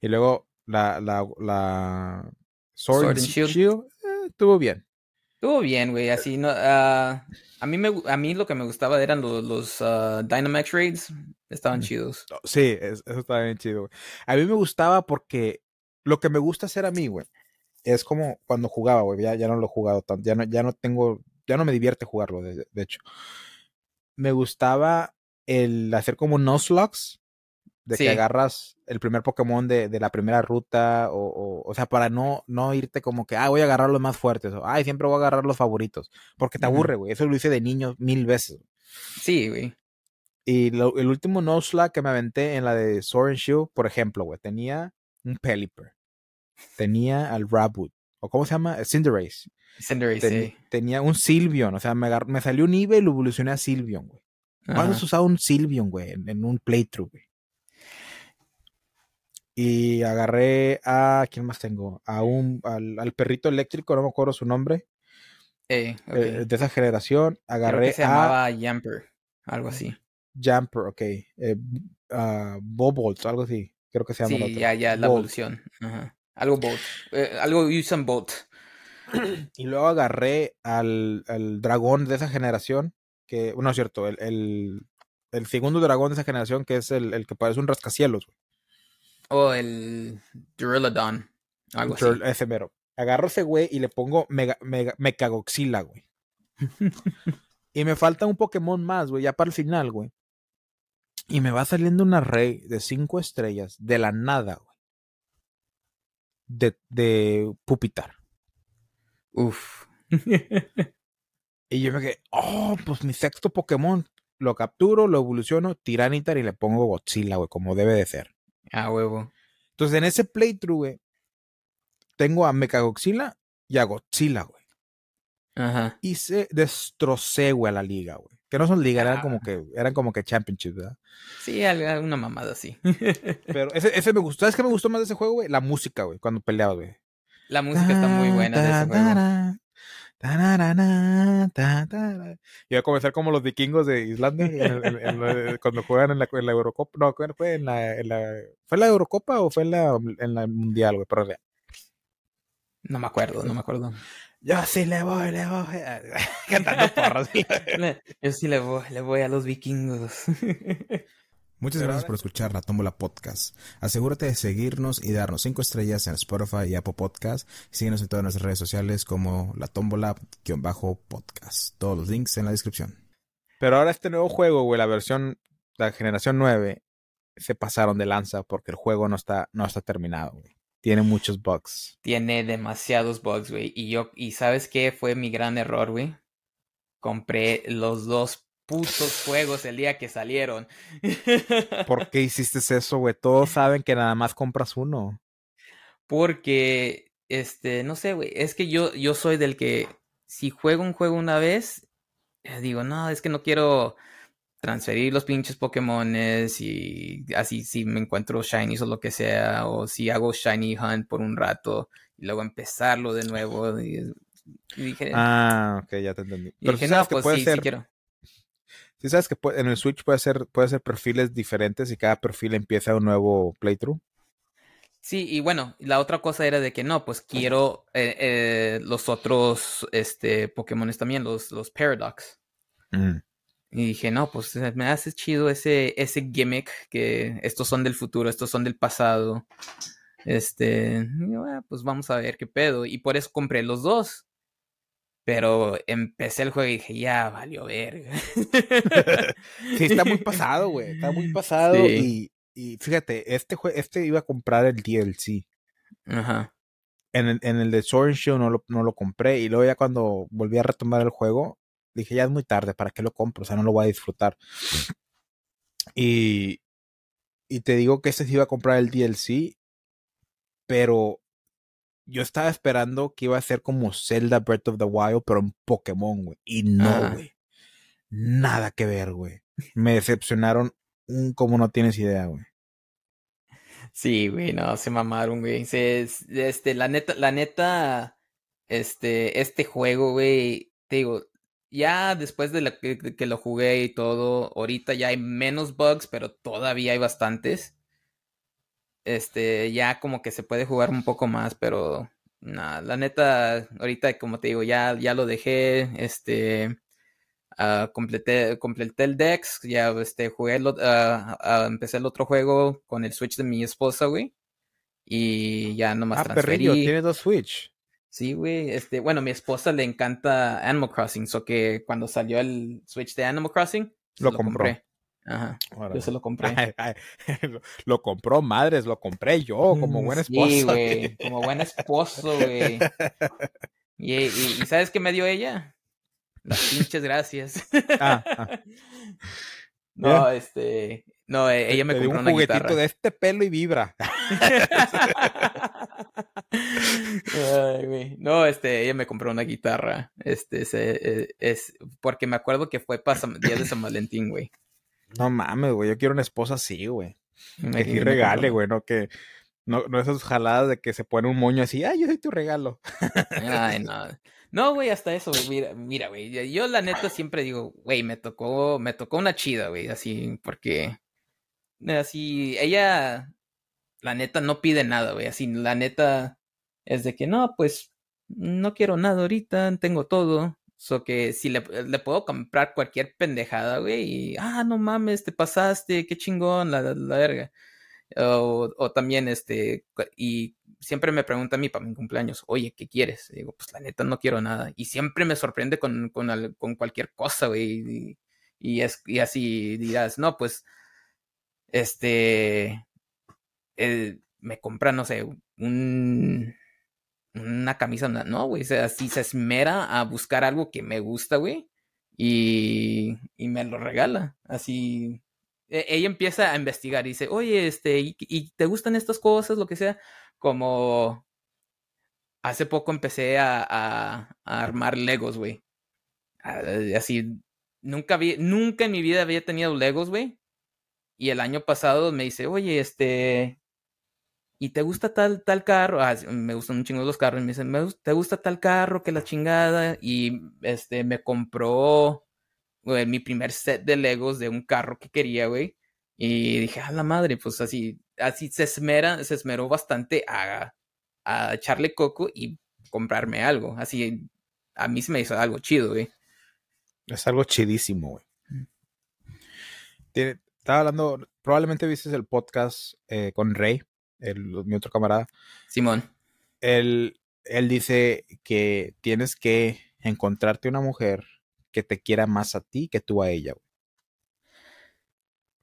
Y luego la, la, la Sword, and Shield, eh, estuvo bien. Estuvo bien, güey. Así no. Uh, a mí me, a mí lo que me gustaba eran los, los uh, Dynamax raids. Estaban chidos. Sí, eso estaba bien chido. Güey. A mí me gustaba porque lo que me gusta hacer a mí, güey, es como cuando jugaba, güey, ya, ya no lo he jugado tanto, ya no, ya no tengo, ya no me divierte jugarlo, de, hecho. Me gustaba el hacer como slugs, de que agarras el primer Pokémon de, de la primera ruta, o, o, o, sea, para no, no irte como que, ah, voy a agarrar los más fuertes, o, ay, siempre voy a agarrar los favoritos, porque te aburre, güey, eso lo hice de niño mil veces. Sí, güey. Y el último slug que me aventé en la de Sword and Shield, por ejemplo, güey, tenía un Pelipper tenía al Rabbit, o ¿cómo se llama? Cinderace. Cinderace, Tenía un Sylveon, o sea, me, me salió un Ibe y lo evolucioné a Sylveon, güey. ¿Cuándo has usado un Sylveon, güey? En, un playthrough, güey. Y agarré a. ¿Quién más tengo? A un. Al, perrito eléctrico, no me acuerdo su nombre. Eh, eh, de esa generación. Agarré Creo que se llamaba Jumper, algo así. Jumper, ok. Eh, uh, Bobolt, algo así. Creo que se llama. Sí, ya, ya, la evolución. Algo Bolt. Eh, algo Usain Bolt. Y luego agarré al, al, dragón de esa generación. Que, bueno, es cierto, el, el, el, segundo dragón de esa generación, que es el, el que parece un rascacielos. O el Durilodon. Algo así. Ese mero. Agarro ese güey y le pongo mega, mega, Mecagoxila, güey. y me falta un Pokémon más, güey, ya para el final, güey. Y me va saliendo una rey de cinco estrellas de la nada, güey. De, de Pupitar. Uf. y yo me quedé, oh, pues mi sexto Pokémon. Lo capturo, lo evoluciono, Tiranitar y le pongo Godzilla, güey, como debe de ser. Ah, huevo. Entonces en ese playthrough, güey, tengo a Mechagodzilla y a Godzilla, güey. Ajá. Y se destrocé, güey, a la liga, güey. Que no son liga, eran como que, eran como que championships, ¿verdad? Sí, una mamada así. Pero ese, ese me gustó. ¿Sabes qué me gustó más de ese juego, güey? La música, güey, cuando peleabas, güey. La música está muy buena de ese juego. Iba a comenzar como los vikingos de Islandia cuando juegan en la, Eurocopa. No, fue en la, en la, ¿Fue la Eurocopa o fue en la, en la Mundial, güey? Pero no me acuerdo, no me acuerdo. Yo sí le voy, le voy. Cantando porros. Yo sí le voy, le voy a los vikingos. Muchas gracias por escuchar la Tómbola Podcast. Asegúrate de seguirnos y darnos cinco estrellas en Spotify y Apple Podcast. Síguenos en todas nuestras redes sociales como la Tómbola-podcast. Todos los links en la descripción. Pero ahora este nuevo juego, güey, la versión, la generación 9, se pasaron de lanza porque el juego no está, no está terminado, güey. Tiene muchos bugs. Tiene demasiados bugs, güey. Y yo, y ¿sabes qué fue mi gran error, güey? Compré los dos putos juegos el día que salieron. ¿Por qué hiciste eso, güey? Todos saben que nada más compras uno. Porque, este, no sé, güey. Es que yo, yo soy del que si juego un juego una vez, eh, digo, no, es que no quiero transferir los pinches Pokémones y así si me encuentro shinies o lo que sea, o si hago shiny hunt por un rato y luego empezarlo de nuevo. Y, dije, ah, ok, ya te entendí. Pero dije, no, pues puede sí, ser, quiero. Sí, sabes que en el Switch puede ser, puede ser perfiles diferentes y cada perfil empieza un nuevo playthrough. Sí, y bueno, la otra cosa era de que no, pues quiero eh, eh, los otros este, Pokémones también, los, los Paradox. Mm. Y dije, no, pues me hace chido ese, ese gimmick que estos son del futuro, estos son del pasado. Este, ah, pues vamos a ver qué pedo. Y por eso compré los dos. Pero empecé el juego y dije, ya valió verga. sí, está muy pasado, güey. Está muy pasado. Y, y, fíjate, este, este iba a comprar el DLC. Ajá. En el, en el de Sword Show no lo, no lo compré. Y luego ya cuando volví a retomar el juego, dije, ya es muy tarde, ¿para qué lo compro? O sea, no lo voy a disfrutar. Y, y te digo que este sí iba a comprar el DLC, pero yo estaba esperando que iba a ser como Zelda Breath of the Wild, pero en Pokémon, güey. Y no, güey. Nada que ver, güey. Me decepcionaron un como no tienes idea, güey. Sí, güey, no, se mamaron, güey. Se, este, la neta, la neta, este, este juego, güey, te digo, ya después de, que, lo jugué y todo, ahorita ya hay menos bugs, pero todavía hay bastantes. Este, ya como que se puede jugar un poco más, pero nada, la neta, ahorita como te digo, ya, ya lo dejé, este, uh, completé, completé el Dex, ya este, jugué, el, uh, empecé el otro juego con el Switch de mi esposa, güey. Y ya nomás ah, transferí. Perrillo, tiene dos Switch. Sí, güey. Este, bueno, a mi esposa le encanta Animal Crossing, so que cuando salió el Switch de Animal Crossing, lo, compró. compré. Ajá. Yo se lo compré. lo compró, madres, lo compré yo, como buen esposo. Sí, güey, como buen esposo, güey. Y, y, ¿sabes qué me dio ella? Las pinches gracias. Ah, ah. No, este. No, e, ella me compró un una juguetito guitarra. de este pelo y vibra. Ay. No, este, ella me compró una guitarra. Este, se, es, porque me acuerdo que fue para día de San Valentín, güey. No mames, güey. Yo quiero una esposa así, güey. Que sí regale, güey, no que. No, no esas jaladas de que se pone un moño así, ay, yo soy tu regalo. Ay, no. No, güey, hasta eso, güey. Mira, mira, güey. Yo la neta siempre digo, güey, me tocó, me tocó una chida, güey, así, porque así, ella, la neta, no pide nada, güey. Así, la neta es de que no, pues, no quiero nada ahorita, tengo todo. So que si le, puedo comprar cualquier pendejada, güey, y, ah, no mames, te pasaste, qué chingón, la, la verga. O, o, también, este, y siempre me pregunta a mí para mi cumpleaños, oye, ¿qué quieres? digo, pues la neta no quiero nada. Y siempre me sorprende con, con, con cualquier cosa, güey. Y, y, es, y así dirás, no, pues, este, eh, me compra, no sé, un, una camisa, no, güey, o sea, si se esmera a buscar algo que me gusta, güey, y, y me lo regala, así, e, ella empieza a investigar y dice, oye, este, ¿y, te gustan estas cosas, lo que sea? Como hace poco empecé a, a, armar Legos, güey. Así, nunca vi, nunca en mi vida había tenido Legos, güey. Y el año pasado me dice, oye, este, ¿y te gusta tal, tal carro? Ah, me gustan un chingo los carros. Y me dice, ¿te gusta tal carro que la chingada? Y este, me compró mi primer set de Legos de un carro que quería, güey. Y dije, a la madre, pues así, así se esmera, se esmeró bastante a, a echarle coco y comprarme algo. Así, a mí se me hizo algo chido, güey. Es algo chidísimo, güey. Mm. Estaba hablando, probablemente viste el podcast eh, con Rey, el, mi otro camarada. Simón. Él, él dice que tienes que encontrarte una mujer que te quiera más a ti que tú a ella,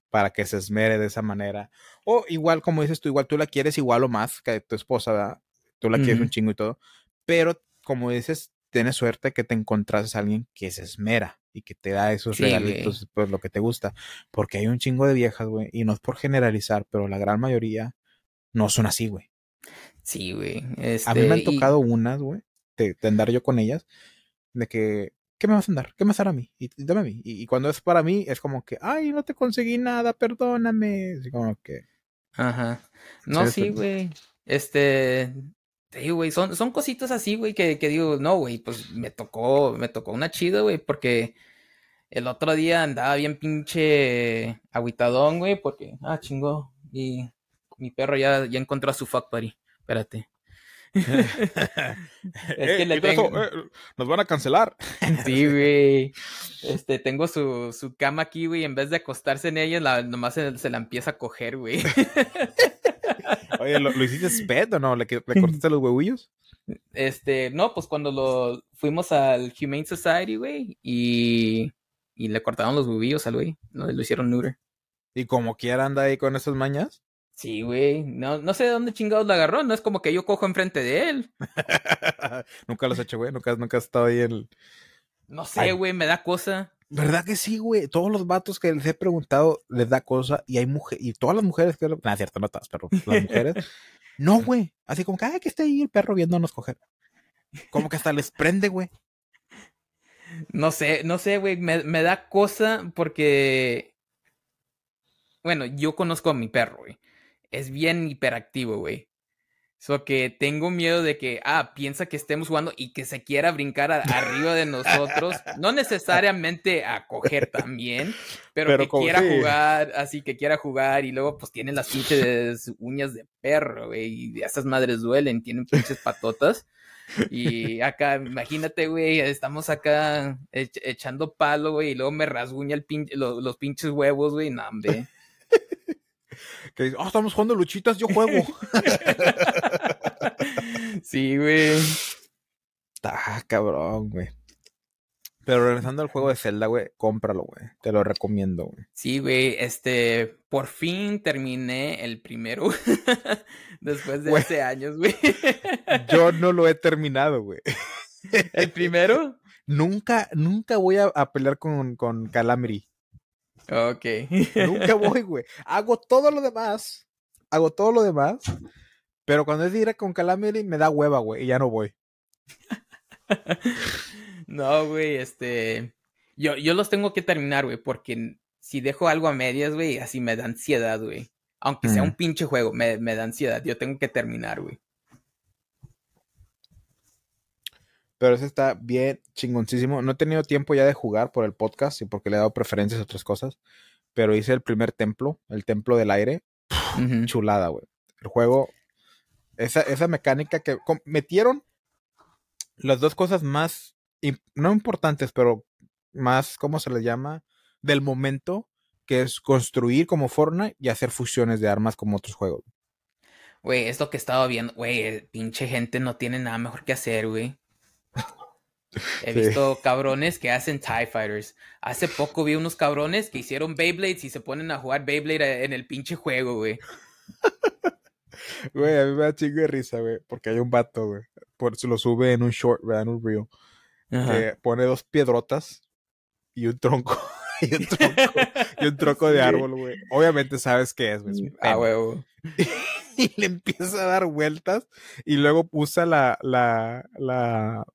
Para que se esmere de esa manera. O igual, como dices tú, igual tú la quieres igual o más que tu esposa, ¿verdad? Tú la quieres un chingo y todo. Pero, como dices, tienes suerte que te encontrases a alguien que se esmera y que te da esos regalitos, pues lo que te gusta. Porque hay un chingo de viejas, güey. Y no es por generalizar, pero la gran mayoría no son así, güey. Sí, güey. a mí me han este, tocado unas, güey, de, andar yo con ellas, de que ¿qué me vas a dar? ¿Qué me vas a dar a mí? Y, dame a mí. Y, cuando es para mí, es como que, ay, no te conseguí nada, perdóname. Así como que. Ajá. No, sí, güey. Este. Te digo, güey, son, son cositas así, güey, que, que digo, no, güey, pues me tocó, me tocó una chida, güey, porque el otro día andaba bien pinche aguitadón, güey, porque, ah, chingo, y mi perro ya, ya encontró a su fuck buddy. Espérate. es que le tengo... Eh, nos van a cancelar. sí, güey. Este, tengo su, su cama aquí, güey. En vez de acostarse en ella, la, nomás se, la empieza a coger, güey. Oye, ¿lo, hiciste pet o no? ¿Le, cortaste los huevillos? Este, no, pues cuando lo fuimos al Humane Society, güey, y, y le cortaron los huevillos al güey. Lo, lo hicieron neuter. ¿Y como quiera anda ahí con esas mañas? Sí, güey. No, no sé de dónde chingados la agarró. No es como que yo cojo enfrente de él. nunca lo has hecho, güey. Nunca, nunca has estado ahí en. No sé, güey. Me da cosa. ¿Verdad que sí, güey? Todos los vatos que les he preguntado les da cosa. Y hay mujeres. Y todas las mujeres que. No, es cierto, no todas, pero las mujeres. no, güey. Así como que, ay, que esté ahí el perro viéndonos coger. Como que hasta les prende, güey. No sé, no sé, güey. Me, me da cosa porque. Bueno, yo conozco a mi perro, güey es bien hiperactivo, güey. So que tengo miedo de que, ah, piensa que estemos jugando y que se quiera brincar arriba de nosotros. No necesariamente a coger también, pero, que quiera jugar, así que quiera jugar y luego pues tiene las pinches uñas de perro, güey, y esas madres duelen, tienen pinches patotas. Y acá, imagínate, güey, estamos acá echando palo, güey, y luego me rasguña el los, pinches huevos, güey, no, hombre que dice, oh, estamos jugando luchitas, yo juego. sí, güey. Ah, cabrón, güey. Pero regresando al juego de Zelda, güey, cómpralo, güey. Te lo recomiendo, güey. Sí, güey, este, por fin terminé el primero. Después de hace años, güey. Yo no lo he terminado, güey. ¿El primero? Nunca, nunca voy a, pelear con, con Calamity. Ok. Nunca voy, güey. Hago todo lo demás. Hago todo lo demás. Pero cuando es ir con Calamity me da hueva, güey. Y ya no voy. no, güey, este. Yo, yo los tengo que terminar, güey. Porque si dejo algo a medias, güey, así me da ansiedad, güey. Aunque sea un pinche juego, me, me da ansiedad. Yo tengo que terminar, güey. Pero ese está bien chingoncísimo. No he tenido tiempo ya de jugar por el podcast y porque le he dado preferencias a otras cosas. Pero hice el primer templo, el templo del aire. Chulada, güey. El juego, esa, esa mecánica que metieron las dos cosas más, no importantes, pero más, ¿cómo se les llama? Del momento, que es construir como Fortnite y hacer fusiones de armas como otros juegos. Güey, es lo que estaba viendo. Güey, pinche gente no tiene nada mejor que hacer, güey. He visto cabrones que hacen TIE Fighters. Hace poco vi unos cabrones que hicieron Beyblades y se ponen a jugar Beyblade en el pinche juego, güey. Güey, a mí me da chingo de risa, güey. Porque hay un vato, güey. Por se lo sube en un short, ¿verdad? En un reel. Que pone dos piedrotas y un tronco. y un tronco. y un tronco de árbol, güey. Obviamente sabes qué es, güey. Ah, güey. y le empieza a dar vueltas. Y luego usa la, la, la,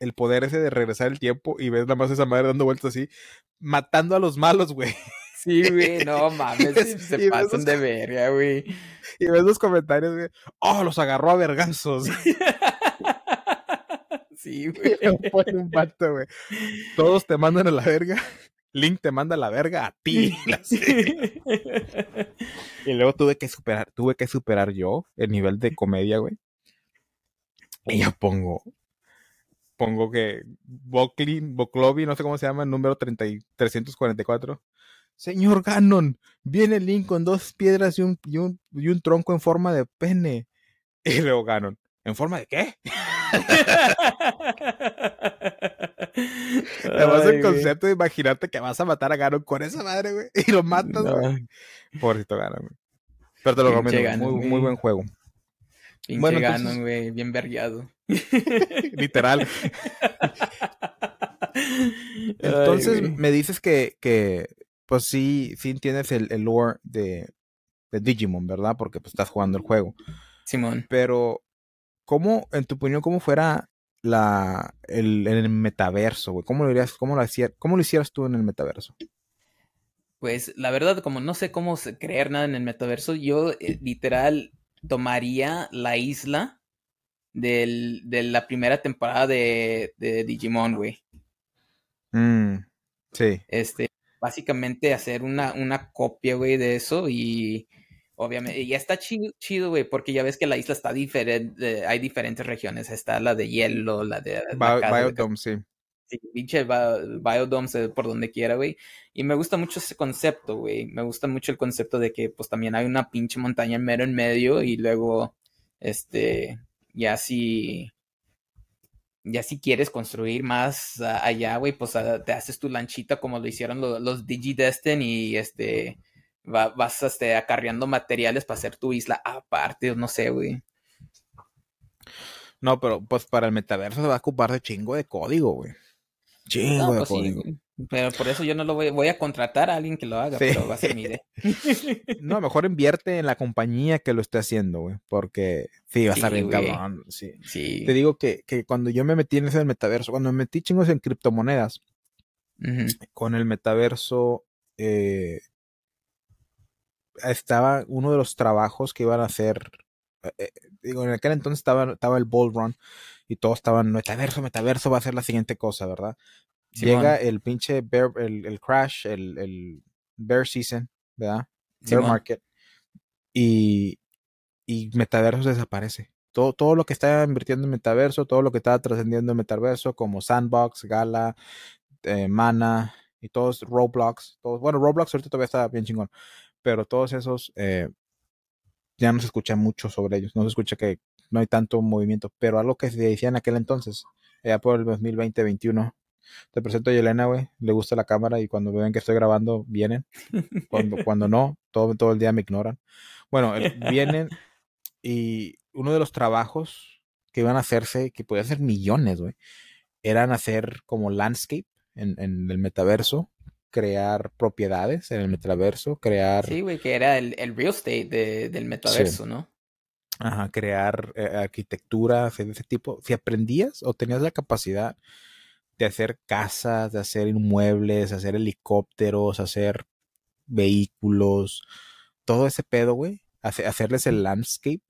el poder ese de regresar el tiempo y ves nada más esa madre dando vueltas así, matando a los malos, güey. Sí, güey, no mames, se pasan de verga, güey. Y ves los comentarios, güey, oh, los agarró a verganzos. Sí, güey. un pato, güey. Todos te mandan a la verga. Link te manda a la verga a ti. y luego tuve que superar, tuve que superar yo el nivel de comedia, güey. Y yo pongo, pongo que Bocli, Boclovi, no sé cómo se llama, el número 30 344. Señor Ganon, viene Link con dos piedras y un, y un, y un tronco en forma de pene. Y luego Ganon, ¿en forma de qué? Además el concepto de imaginarte que vas a matar a Ganon con esa madre, güey. Y lo matas, güey. Pobrecito Ganon, güey. Pero te lo recomiendo. muy, muy buen juego. Pinche bueno, Ganon, güey. Bien vergueado. Literal. entonces me dices que, que, pues sí, sí entiendes el, el lore de, de, Digimon, ¿verdad? Porque pues estás jugando el juego. Simón. Pero, ¿cómo, en tu opinión, cómo fuera la, el, el metaverso, güey? ¿Cómo lo dirías, cómo lo, cómo lo hicieras tú en el metaverso? Pues la verdad, como no sé cómo creer nada en el metaverso, yo eh, literal tomaría la isla del, de la primera temporada de, de Digimon, güey. Mm, sí. Este, básicamente hacer una, una copia, güey, de eso y obviamente, ya está chido, güey, porque ya ves que la isla está diferente, hay diferentes regiones, está la de hielo, la de... Biodome, sí. Sí, pinche por donde quiera, güey. Y me gusta mucho ese concepto, güey. Me gusta mucho el concepto de que, pues, también hay una pinche montaña mero en medio y luego, este, ya si, ya si quieres construir más allá, güey, pues te haces tu lanchita como lo hicieron los, los DigiDestin y este vas este, acarreando materiales para hacer tu isla aparte, no sé, güey. No, pero pues para el metaverso se va a ocupar de chingo de código, güey. Chingo de pues código. Pero por eso yo no lo voy, voy a contratar a alguien que lo haga, pero va a ser mi idea. no, mejor invierte en la compañía que lo esté haciendo, güey. Porque sí, va a estar bien cabrón. Sí. Te digo que, que, cuando yo me metí en ese metaverso, cuando me metí chingos en criptomonedas, con el metaverso, eh, estaba uno de los trabajos que iban a hacer. Eh, eh, digo, en aquel entonces estaba, estaba el Bull Run y todos estaban, metaverso, metaverso va a ser la siguiente cosa, ¿verdad? Llega el pinche bear, el, el, crash, el, el, bear season, ¿verdad? Bear market. Y, y metaverso desaparece. Todo, todo lo que está invirtiendo en metaverso, todo lo que está trascendiendo en metaverso, como Sandbox, Gala, eh, Mana y todos Roblox. Todos, bueno, Roblox ahorita todavía está bien chingón, pero todos esos eh, ya no se escucha mucho sobre ellos. No se escucha que no hay tanto movimiento, pero algo que se decía en aquel entonces, ya por el 2020-21, te presento a Yelena, güey. Le gusta la cámara y cuando ven que estoy grabando, vienen. Cuando, cuando no, todo, todo el día me ignoran. Bueno, vienen y uno de los trabajos que iban a hacerse, que podía ser millones, güey, eran hacer como landscape en, en, el metaverso, crear propiedades en el metaverso, crear... Sí, güey, que era el, el real estate de, del metaverso, ¿no? Ajá, crear eh, arquitectura de ese tipo. Si aprendías o tenías la capacidad de hacer casas, de hacer inmuebles, hacer helicópteros, hacer vehículos, todo ese pedo, güey, hacerles el landscape,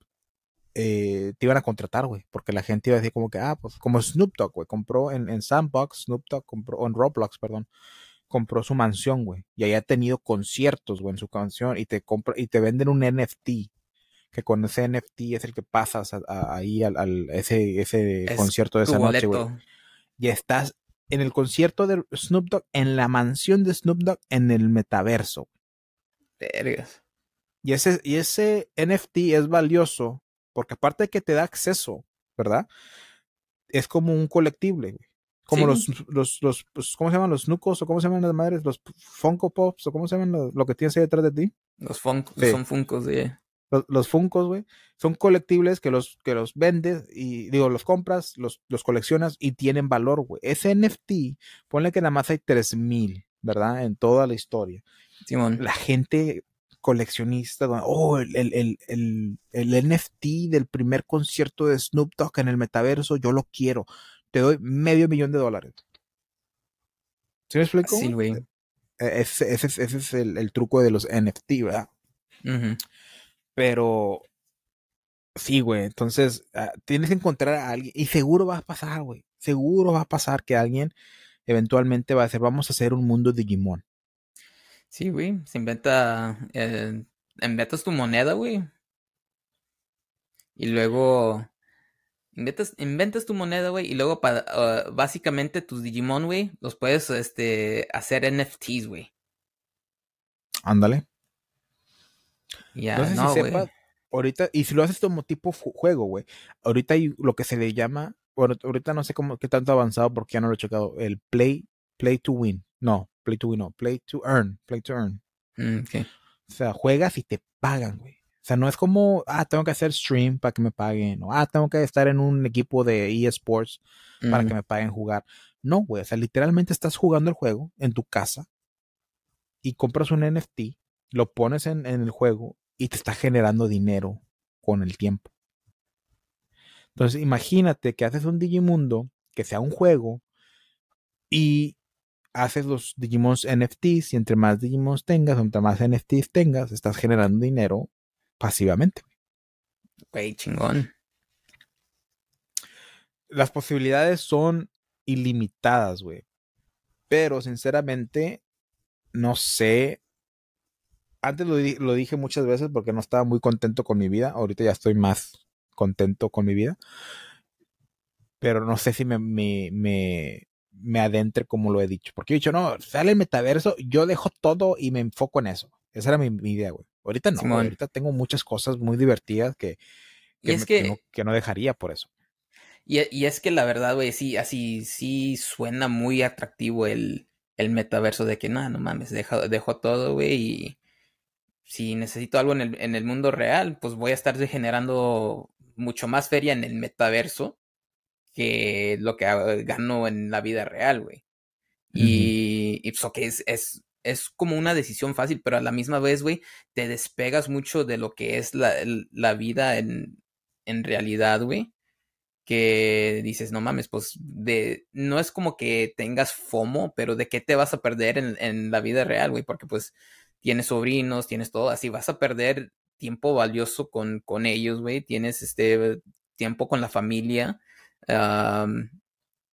eh, te iban a contratar, güey, porque la gente iba a decir como que, ah, pues como Snoop Dogg, güey, compró en, en Sandbox, Snoop Dogg compró, o en Roblox, perdón, compró su mansión, güey, y ahí ha tenido conciertos, güey, en su canción, y te compra, y te venden un NFT, que con ese NFT es el que pasas ahí al, ese, ese concierto de esa noche, güey. Y estás en el concierto de Snoop Dogg, en la mansión de Snoop Dogg, en el metaverso. Vergas. Y ese, y ese NFT es valioso porque aparte de que te da acceso, ¿verdad? Es como un colectible, güey. Como los, los, los, pues, ¿cómo se llaman? Los nucos o cómo se llaman las madres, los Funko Pops o cómo se llaman lo, que tienes ahí detrás de ti. Los Funkos, son Funkos, sí. Los, los Funkos, güey, son colectibles que los, que los vendes y, digo, los compras, los, los coleccionas y tienen valor, güey. Ese NFT, ponle que nada más hay 3000, ¿verdad? En toda la historia. Simón. La gente coleccionista, oh, el, el, el, el, NFT del primer concierto de Snoop Dogg en el metaverso, yo lo quiero. Te doy medio millón de dólares. ¿Sí me explico? Sí, güey. E, ese, ese, es el, truco de los NFT, ¿verdad? Pero sí, güey. Entonces, ah, tienes que encontrar a alguien y seguro va a pasar, güey. Seguro va a pasar que alguien eventualmente va a decir, vamos a hacer un mundo Digimon. Sí, güey, se inventa, eh, inventas tu moneda, güey. Y luego inventas, inventas tu moneda, güey, y luego para, ah, básicamente tus Digimon, güey, los puedes este, hacer NFTs, güey. Ándale. Ya, no, sé si sepas, ahorita, y si lo haces como tipo juego, güey, ahorita hay lo que se le llama, bueno, ahorita no sé cómo, qué tanto avanzado porque ya no lo he checado, el play, play to win. No, play to win, no, play to earn, play to earn. Mm, o sea, juegas y te pagan, güey. O sea, no es como, ah, tengo que hacer stream para que me paguen, o ah, tengo que estar en un equipo de eSports para que me paguen jugar. No, güey, o sea, literalmente estás jugando el juego en tu casa y compras un NFT, lo pones en, en el juego y te está generando dinero con el tiempo. Entonces, imagínate que haces un Digimundo que sea un juego y haces los Digimons NFTs y entre más Digimons tengas, entre más NFTs tengas, estás generando dinero pasivamente. Güey, chingón. Las posibilidades son ilimitadas, güey. Pero sinceramente, no sé. Antes lo, lo, dije muchas veces porque no estaba muy contento con mi vida. Ahorita ya estoy más contento con mi vida. Pero no sé si me, me me adentre como lo he dicho. Porque he dicho, no, sale el metaverso, yo dejo todo y me enfoco en eso. Esa era mi, idea, güey. Ahorita no, ahorita tengo muchas cosas muy divertidas que, que, no, dejaría por eso. Y, es que la verdad, güey, sí, así sí suena muy atractivo el, el metaverso de que, nada, no mames, dejo, dejo todo, güey, y si necesito algo en el, en el mundo real, pues voy a estar generando mucho más feria en el metaverso que lo que ganó en la vida real, güey. Y, y pues, que es, es, es, como una decisión fácil, pero a la misma vez, güey, te despegas mucho de lo que es la, la vida en, en realidad, güey. Que dices, no mames, pues de, no es como que tengas FOMO, pero de qué te vas a perder en, en la vida real, güey, porque pues tienes sobrinos, tienes todo, así vas a perder tiempo valioso con, con ellos, güey, tienes este tiempo con la familia,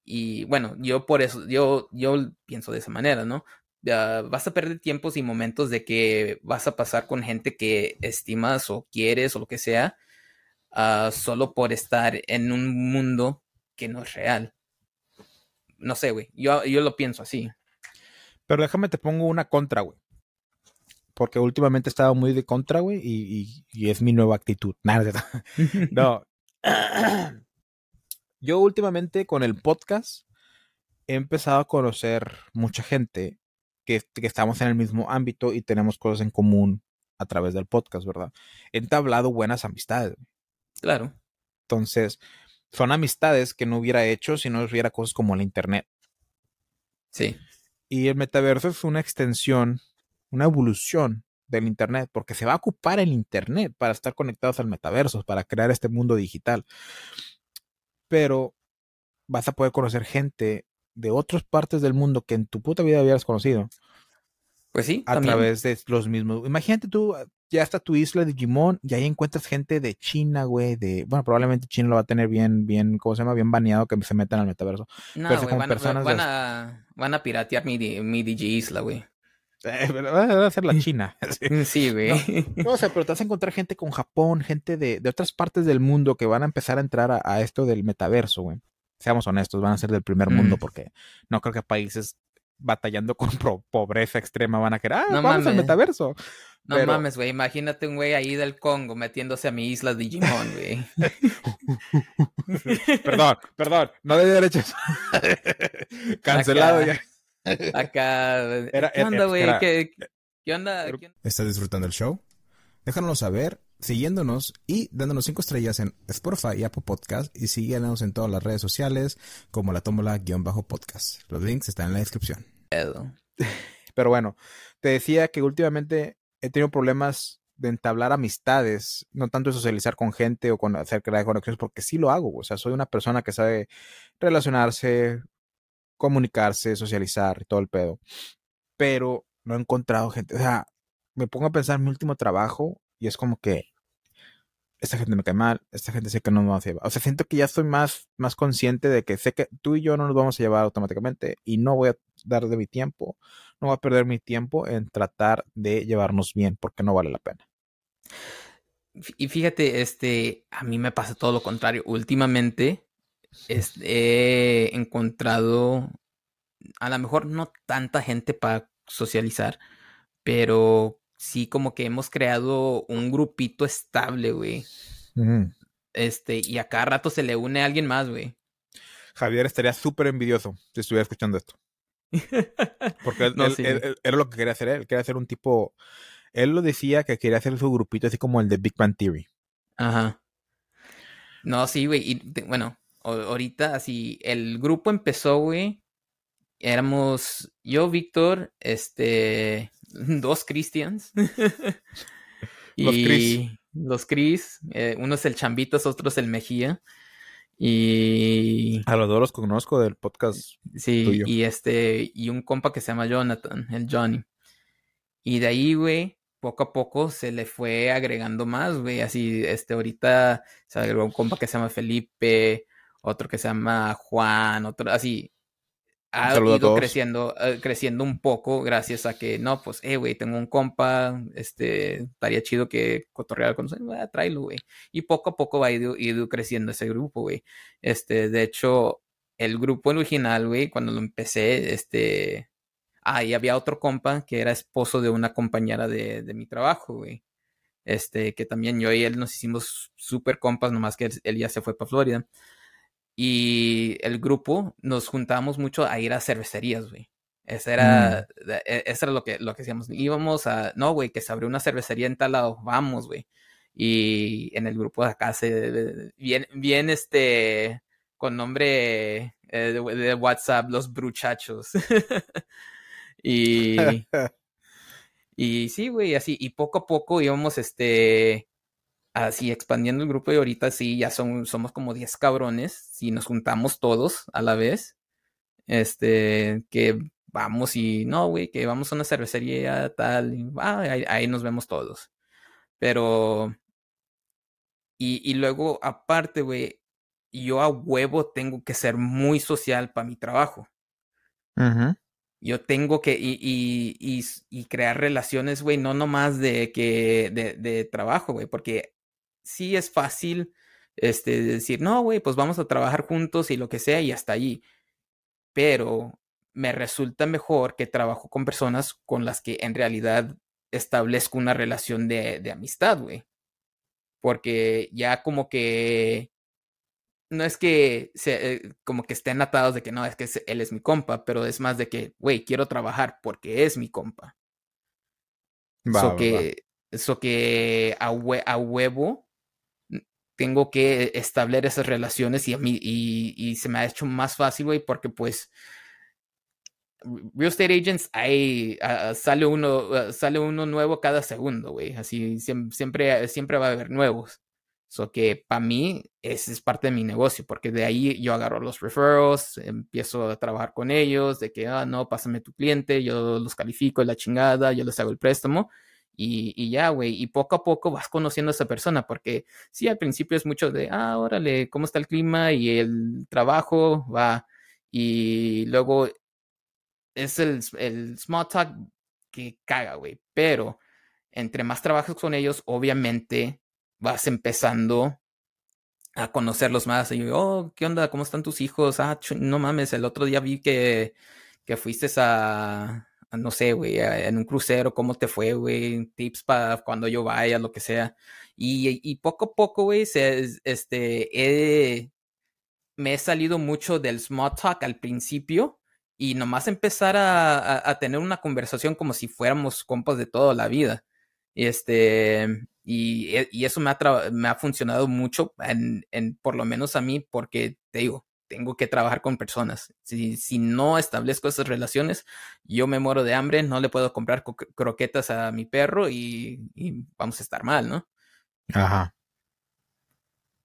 y bueno, yo por eso, yo, yo pienso de esa manera, ¿no? vas a perder tiempos y momentos de que vas a pasar con gente que estimas o quieres o lo que sea, ah, solo por estar en un mundo que no es real. No sé, güey, yo, yo lo pienso así. Pero déjame te pongo una contra, güey. Porque últimamente he estado muy de contra, güey, y, y, es mi nueva actitud. Nada, no. Yo últimamente con el podcast he empezado a conocer mucha gente que, estamos en el mismo ámbito y tenemos cosas en común a través del podcast, ¿verdad? He entablado buenas amistades. Claro. Entonces, son amistades que no hubiera hecho si no hubiera cosas como el Internet. Sí. Y el metaverso es una extensión, una evolución del Internet, porque se va a ocupar el Internet para estar conectados al metaverso, para crear este mundo digital pero vas a poder conocer gente de otras partes del mundo que en tu puta vida habías conocido. Pues sí. A través de los mismos. Imagínate tú, ya está tu isla de Digimon y ahí encuentras gente de China, güey, de, bueno, probablemente China lo va a tener bien, bien, ¿cómo se llama? Bien baneado que se metan al metaverso. No, güey, van, personas van, a, van a piratear mi, mi Digi Isla, güey. Eh, va a ser la China. Sí, güey. No, o sea, pero te vas a encontrar gente con Japón, gente de, de otras partes del mundo que van a empezar a entrar a, esto del metaverso, güey. Seamos honestos, van a ser del primer mundo mm. porque no creo que países batallando con pobreza extrema van a querer, ah, vamos al metaverso. No mames, güey, imagínate un güey ahí del Congo metiéndose a mi isla Digimon, güey. perdón, perdón, no de derechos. Cancelado ya. Acá. ¿Qué onda, güey? ¿Qué, onda? ¿Estás disfrutando el show? Déjanoslo saber siguiéndonos y dándonos cinco estrellas en Spotify y Apple Podcast y síguenos en todas las redes sociales como la tómbola-podcast. Los links están en la descripción. Pero bueno, te decía que últimamente he tenido problemas de entablar amistades, no tanto de socializar con gente o con hacer crear conexiones, porque sí lo hago, o sea, soy una persona que sabe relacionarse, comunicarse, socializar todo el pedo, pero no he encontrado gente, o sea, me pongo a pensar en mi último trabajo y es como que esta gente me cae mal, esta gente sé que no me va a llevar. O sea, siento que ya estoy más, más consciente de que sé que tú y yo no nos vamos a llevar automáticamente y no voy a dar de mi tiempo, no voy a perder mi tiempo en tratar de llevarnos bien porque no vale la pena. Y fíjate, este, a mí me pasa todo lo contrario. Últimamente he encontrado, a lo mejor no tanta gente para socializar, pero sí como que hemos creado un grupito estable, güey. Este, y a cada rato se le une a alguien más, güey. Javier estaría súper envidioso si estuviera escuchando esto. Porque él, era lo que quería hacer él. Quería hacer un tipo. Él lo decía que quería hacer su grupito así como el de Big Bang Theory. Ajá. No, sí, güey. Y bueno, ahorita así. El grupo empezó, güey. Éramos yo, Víctor, este. dos Christians. y los Chris. Los Chris. Eh, uno es el Chambitos, otro es el Mejía. Y. A los dos los conozco del podcast. Sí, y este. Y un compa que se llama Jonathan, el Johnny. Y de ahí, güey, poco a poco se le fue agregando más, güey. Así, este, ahorita se agregó un compa que se llama Felipe, otro que se llama Juan, otro, así ha ido creciendo, eh, creciendo un poco gracias a que, no, pues, eh, güey, tengo un compa, este, estaría chido que cotorreara con nosotros, ah, tráelo, güey. Y poco a poco va ido, ido creciendo ese grupo, güey. Este, de hecho, el grupo original, güey, cuando lo empecé, este, ahí había otro compa que era esposo de una compañera de, de mi trabajo, güey. Este, que también yo y él nos hicimos súper compas, nomás que él ya se fue para Florida. Y el grupo nos juntábamos mucho a ir a cervecerías, güey. Eso era, mm. eso era lo que, lo que hacíamos. Íbamos a, no, güey, que se abrió una cervecería en tal lado, vamos, güey. Y en el grupo de acá se, bien, bien, este, con nombre eh, de, WhatsApp, los bruchachos. y, y sí, güey, así, y poco a poco íbamos, este, así expandiendo el grupo y ahorita sí, ya son, somos como 10 cabrones, si nos juntamos todos a la vez, este, que vamos y no, güey, que vamos a una cervecería tal, y, ah, ahí, nos vemos todos. Pero, y, y luego aparte, güey, yo a huevo tengo que ser muy social para mi trabajo. Yo tengo que, y, y, y, y crear relaciones, güey, no nomás de que, de, de trabajo, güey, porque sí es fácil este, decir, no, güey, pues vamos a trabajar juntos y lo que sea y hasta allí. Pero me resulta mejor que trabajo con personas con las que en realidad establezco una relación de, de amistad, güey. Porque ya como que no es que se, eh, como que estén atados de que no, es que él es mi compa, pero es más de que, güey, quiero trabajar porque es mi compa. Eso que, eso que a, a huevo tengo que establecer esas relaciones y a mí y, se me ha hecho más fácil, güey, porque pues real estate agents ahí ah, sale uno ah, sale uno nuevo cada segundo, güey, así siempre siempre va a haber nuevos. So que para mí ese es parte de mi negocio, porque de ahí yo agarro los referrals, empiezo a trabajar con ellos, de que, ah, no, pásame tu cliente, yo los califico, la chingada, yo les hago el préstamo Y, y ya, güey, y poco a poco vas conociendo a esa persona, porque sí, al principio es mucho de, ah, órale, ¿cómo está el clima? Y el trabajo va, y luego es el, el small talk que caga, güey, pero entre más trabajas con ellos, obviamente vas empezando a conocerlos más. Y yo, oh, ¿qué onda? ¿Cómo están tus hijos? Ah, no mames, el otro día vi que, que fuiste a, no sé, güey, en un crucero, ¿cómo te fue, güey? Tips para cuando yo vaya, lo que sea. Y, y poco a poco, güey, este, me he salido mucho del small talk al principio y nomás empezar a, a, tener una conversación como si fuéramos compas de toda la vida. Este, y, y eso me ha, me ha funcionado mucho, en, en, por lo menos a mí, porque te digo, tengo que trabajar con personas. Si, si no establezco esas relaciones, yo me muero de hambre, no le puedo comprar croquetas a mi perro y, y vamos a estar mal, ¿no? Ajá.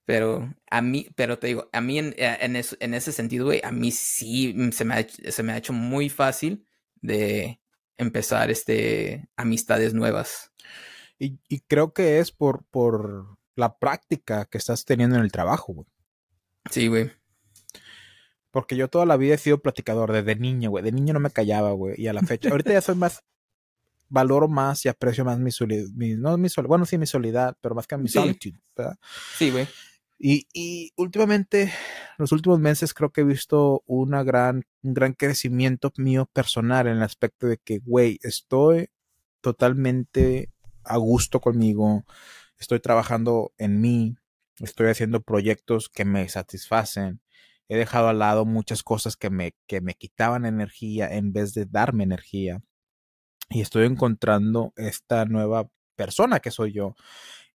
Pero a mí, pero te digo, a mí en, eh, en, en ese sentido, güey, a mí sí se me, ha, se me ha hecho muy fácil de empezar este amistades nuevas. Y, y creo que es por, por la práctica que estás teniendo en el trabajo, güey. Sí, güey. Porque yo toda la vida he sido platicador desde niño, güey. De niño no me callaba, güey. Y a la fecha, ahorita ya soy más, valoro más y aprecio más mi soledad, no mi soledad, bueno, sí mi soledad, pero más que mi sí. solitude, ¿verdad? Sí, güey. Y, y, últimamente, los últimos meses creo que he visto una gran, un gran crecimiento mío personal en el aspecto de que, güey, estoy totalmente a gusto conmigo, estoy trabajando en mí, estoy haciendo proyectos que me satisfacen, he dejado al lado muchas cosas que me, que me quitaban energía en vez de darme energía. Y estoy encontrando esta nueva persona que soy yo.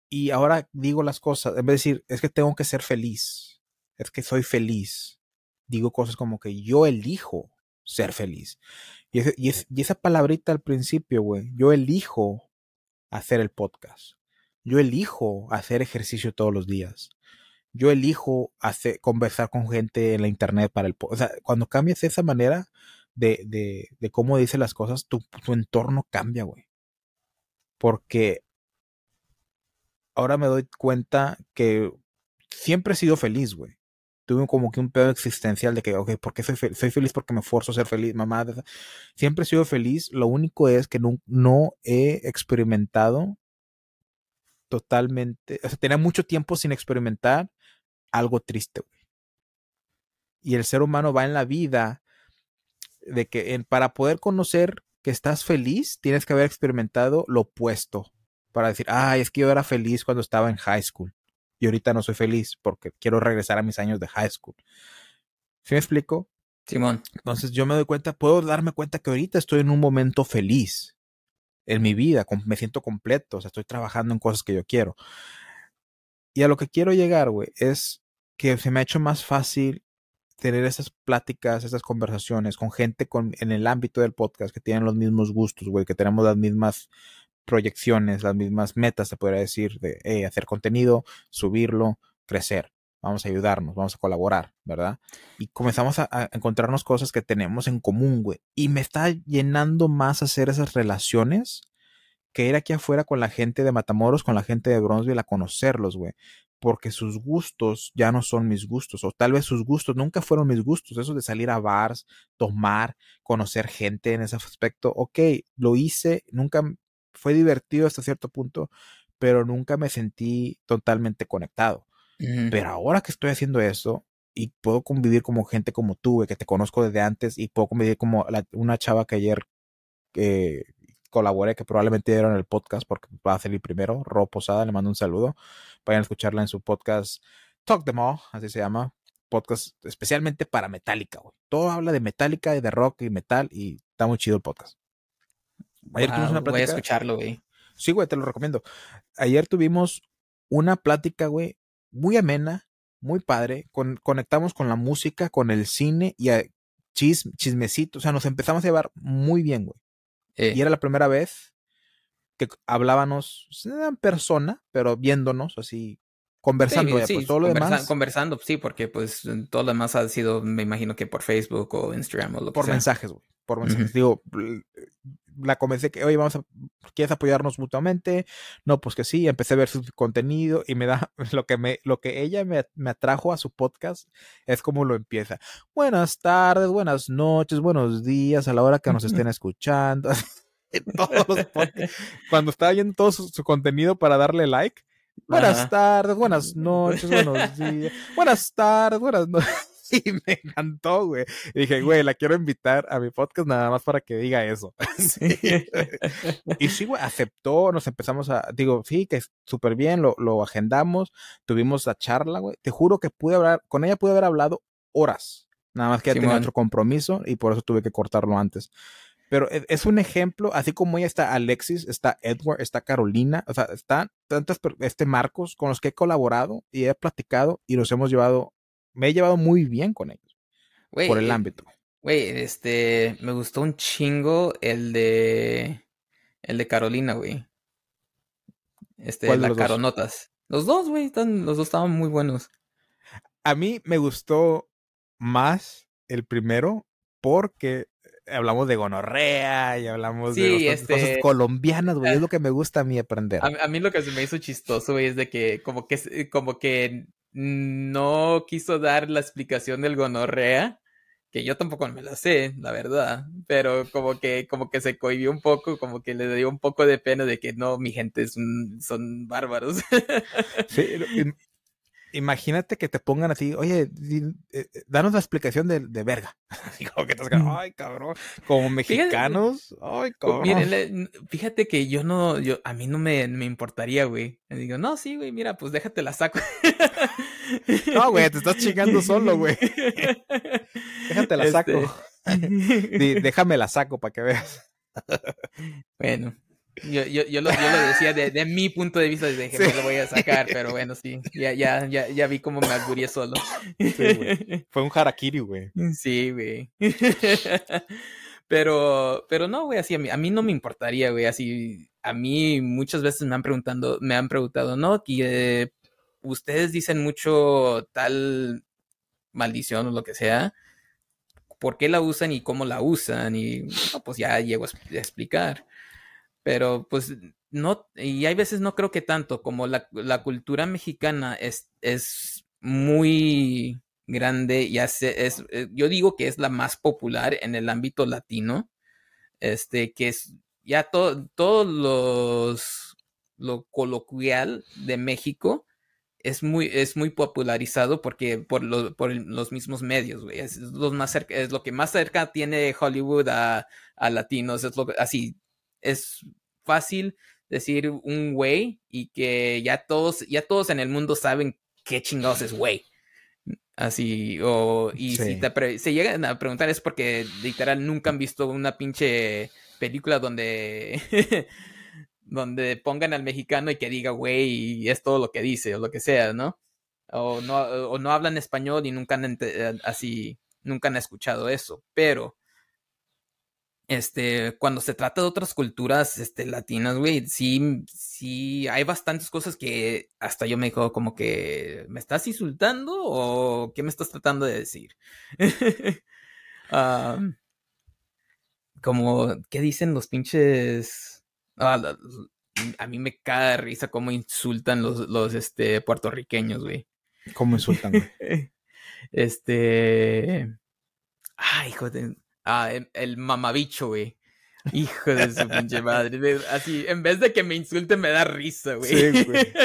Y ahora digo las cosas, en decir, es que tengo que ser feliz, es que soy feliz. Digo cosas como que yo elijo ser feliz. Y, y esa palabrita al principio, güey, yo elijo hacer el podcast. Yo elijo hacer ejercicio todos los días yo elijo conversar con gente en la internet para el... O sea, cuando cambias esa manera de, de, cómo dice las cosas, tu, tu entorno cambia, güey. Porque ahora me doy cuenta que siempre he sido feliz, güey. Tuve como que un pedo existencial de que, ok, ¿por qué soy, fe soy feliz? Porque me esfuerzo a ser feliz, mamá. Siempre he sido feliz. Lo único es que no, no he experimentado totalmente, o sea, tenía mucho tiempo sin experimentar algo triste, güey. Y el ser humano va en la vida de que en, para poder conocer que estás feliz, tienes que haber experimentado lo opuesto. Para decir, ay, es que yo era feliz cuando estaba en high school. Y ahorita no soy feliz porque quiero regresar a mis años de high school. ¿Sí me explico? Simón. Entonces yo me doy cuenta, puedo darme cuenta que ahorita estoy en un momento feliz en mi vida, me siento completo, o sea, estoy trabajando en cosas que yo quiero. Y a lo que quiero llegar, güey, es que se me ha hecho más fácil tener esas pláticas, esas conversaciones con gente con, en el ámbito del podcast que tienen los mismos gustos, güey, que tenemos las mismas proyecciones, las mismas metas, se podría decir, de hacer contenido, subirlo, crecer. Vamos a ayudarnos, vamos a colaborar, ¿verdad? Y comenzamos a, a encontrarnos cosas que tenemos en común, güey. Y me está llenando más hacer esas relaciones que ir aquí afuera con la gente de Matamoros, con la gente de Bronzeville a conocerlos, güey. Porque sus gustos ya no son mis gustos, o tal vez sus gustos nunca fueron mis gustos. Eso de salir a bars, tomar, conocer gente en ese aspecto, ok, lo hice, nunca fue divertido hasta cierto punto, pero nunca me sentí totalmente conectado. Pero ahora que estoy haciendo eso y puedo convivir como gente como tú, güey, que te conozco desde antes y puedo convivir como la, una chava que ayer eh, colaboré, que probablemente dieron el podcast porque va a salir primero, Ro Posada, le mando un saludo. Vayan a escucharla en su podcast Talk Them All, así se llama. Podcast especialmente para Metallica, güey. Todo habla de Metallica y de rock y metal y está muy chido el podcast. Ayer wow, tuvimos una plática. Voy a escucharlo, güey. Sí, güey, te lo recomiendo. Ayer tuvimos una plática, güey, muy amena, muy padre. Con, conectamos con la música, con el cine y a chis, chismecito. O sea, nos empezamos a llevar muy bien, güey. Eh. Y era la primera vez que hablábamos en persona, pero viéndonos así, conversando. Sí, sí, pues, todo lo conversa demás, conversando, sí, porque pues todo lo demás ha sido, me imagino que por Facebook o Instagram o lo Por que mensajes, güey. Por mensajes. Uh -huh. Digo, la comencé que, oye, vamos a, ¿quieres apoyarnos mutuamente? No, pues que sí, empecé a ver su contenido y me da, lo que, me, lo que ella me, me atrajo a su podcast es como lo empieza. Buenas tardes, buenas noches, buenos días a la hora que nos estén escuchando. todos los Cuando estaba viendo todo su, contenido para darle like. Buenas tardes, buenas noches, buenos días. Buenas tardes, buenas noches. Y me encantó, güey. Y dije, güey, la quiero invitar a mi podcast nada más para que diga eso. Y sí, güey, aceptó, nos empezamos a, digo, sí, que súper bien, lo, lo agendamos, tuvimos la charla, güey. Te juro que pude hablar, con ella pude haber hablado horas. Nada más que ya tenía otro compromiso y por eso tuve que cortarlo antes. Pero e, es un ejemplo, así como ella está Alexis, está Edward, está Carolina, o sea, están tantos, este Marcos con los que he colaborado y he platicado y los hemos llevado, me he llevado muy bien con ellos. por el ámbito. Güey, este, me gustó un chingo el de, el de Carolina, güey. Este, la Caronotas. Los dos, güey, los dos estaban muy buenos. A mí me gustó más el primero porque hablamos de gonorrea y hablamos de cosas este colombianas, güey. Es lo que me gusta a mí aprender. A, mí lo que se me hizo chistoso, güey, es de que como que como que no quiso dar la explicación del gonorrea, que yo tampoco me la sé, la verdad, pero como que como que se cohibió un poco, como que le dio un poco de pena de que no, mi gente son, son bárbaros. Sí, imagínate que te pongan así, oye, eh, danos la explicación de, de verga. Así como que estás, ay, cabrón, como mexicanos, ay, cabrón. Miren, fíjate que yo no, yo, a mí no me, me importaría, güey. digo, no, sí, güey, mira, pues déjate la saco. no, güey, te estás chingando solo, güey. déjate la saco. Este déjame la saco para que veas. bueno, yo, yo, yo, lo, yo lo decía de, de, mi punto de vista, desde que me lo voy a sacar, pero bueno, sí, ya, ya, ya, ya vi cómo me alburié solo. Fue un harakiri, güey. Sí, güey. Pero, pero no, güey, así a mí, a mí no me importaría, güey, así, a mí muchas veces me han preguntado, me han preguntado, ¿no? Que eh, ustedes dicen mucho tal maldición o lo que sea, ¿por qué la usan y cómo la usan? Y, no, pues ya llego a explicar. Pero pues no, y hay veces no creo que tanto, como la, la cultura mexicana es, es muy grande y hace, es, eh, yo digo que es la más popular en el ámbito latino, este, que es ya todo, todos los, lo coloquial de México es muy, es muy popularizado porque por, por los mismos medios, güey. Es, más cerca, es lo que más cerca tiene Hollywood a, a latinos, es lo así, es fácil decir un güey y que ya todos, ya todos en el mundo saben qué chingados es güey. Así, o, y si te se llegan a preguntar es porque literal nunca han visto una pinche película donde, donde pongan al mexicano y que diga güey y es todo lo que dice o lo que sea, ¿no? O no, o no hablan español y nunca han, así, nunca han escuchado eso, pero este, cuando se trata de otras culturas, este, latinas, güey, sí, sí, hay bastantes cosas que hasta yo me digo como que, ¿me estás insultando o qué me estás tratando de decir? como, ¿qué dicen los pinches? Ah, a mí me cae risa cómo insultan los, los, este, puertorriqueños, güey. ¿Cómo insultan, güey? este... Ay, hijo de... Ah, el, mamabicho, güey. Hijo de su pinche madre. Así, en vez de que me insulte, me da risa, güey. Sí, güey.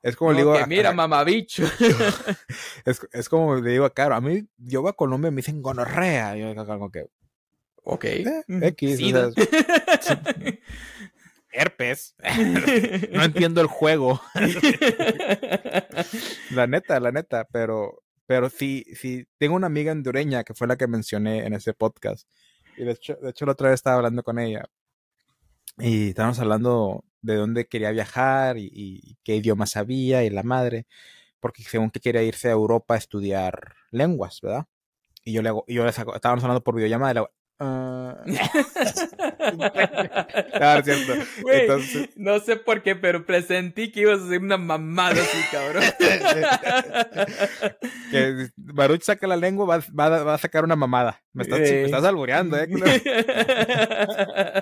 Es como le digo a mira, mamabicho. Es, es, como le digo a Caro. A mí, yo voy a Colombia y me dicen gonorrea. Yo como que. Ok. Eh, X. herpes. no entiendo el juego. la neta, la neta, pero pero sí, sí, tengo una amiga hondureña que fue la que mencioné en ese podcast. Y de hecho, de hecho la otra vez estaba hablando con ella. Y estábamos hablando de dónde quería viajar y, qué idioma sabía y la madre. Porque según que quería irse a Europa a estudiar lenguas, ¿verdad? Y yo le hago, yo le saco, estábamos hablando por videollamada, Ah. ah, cierto. Entonces... No sé por qué, pero presentí que ibas a hacer una mamada así, cabrón. que Baruch saca la lengua, va, va, va, a sacar una mamada. Me estás, me estás albureando, ¿eh?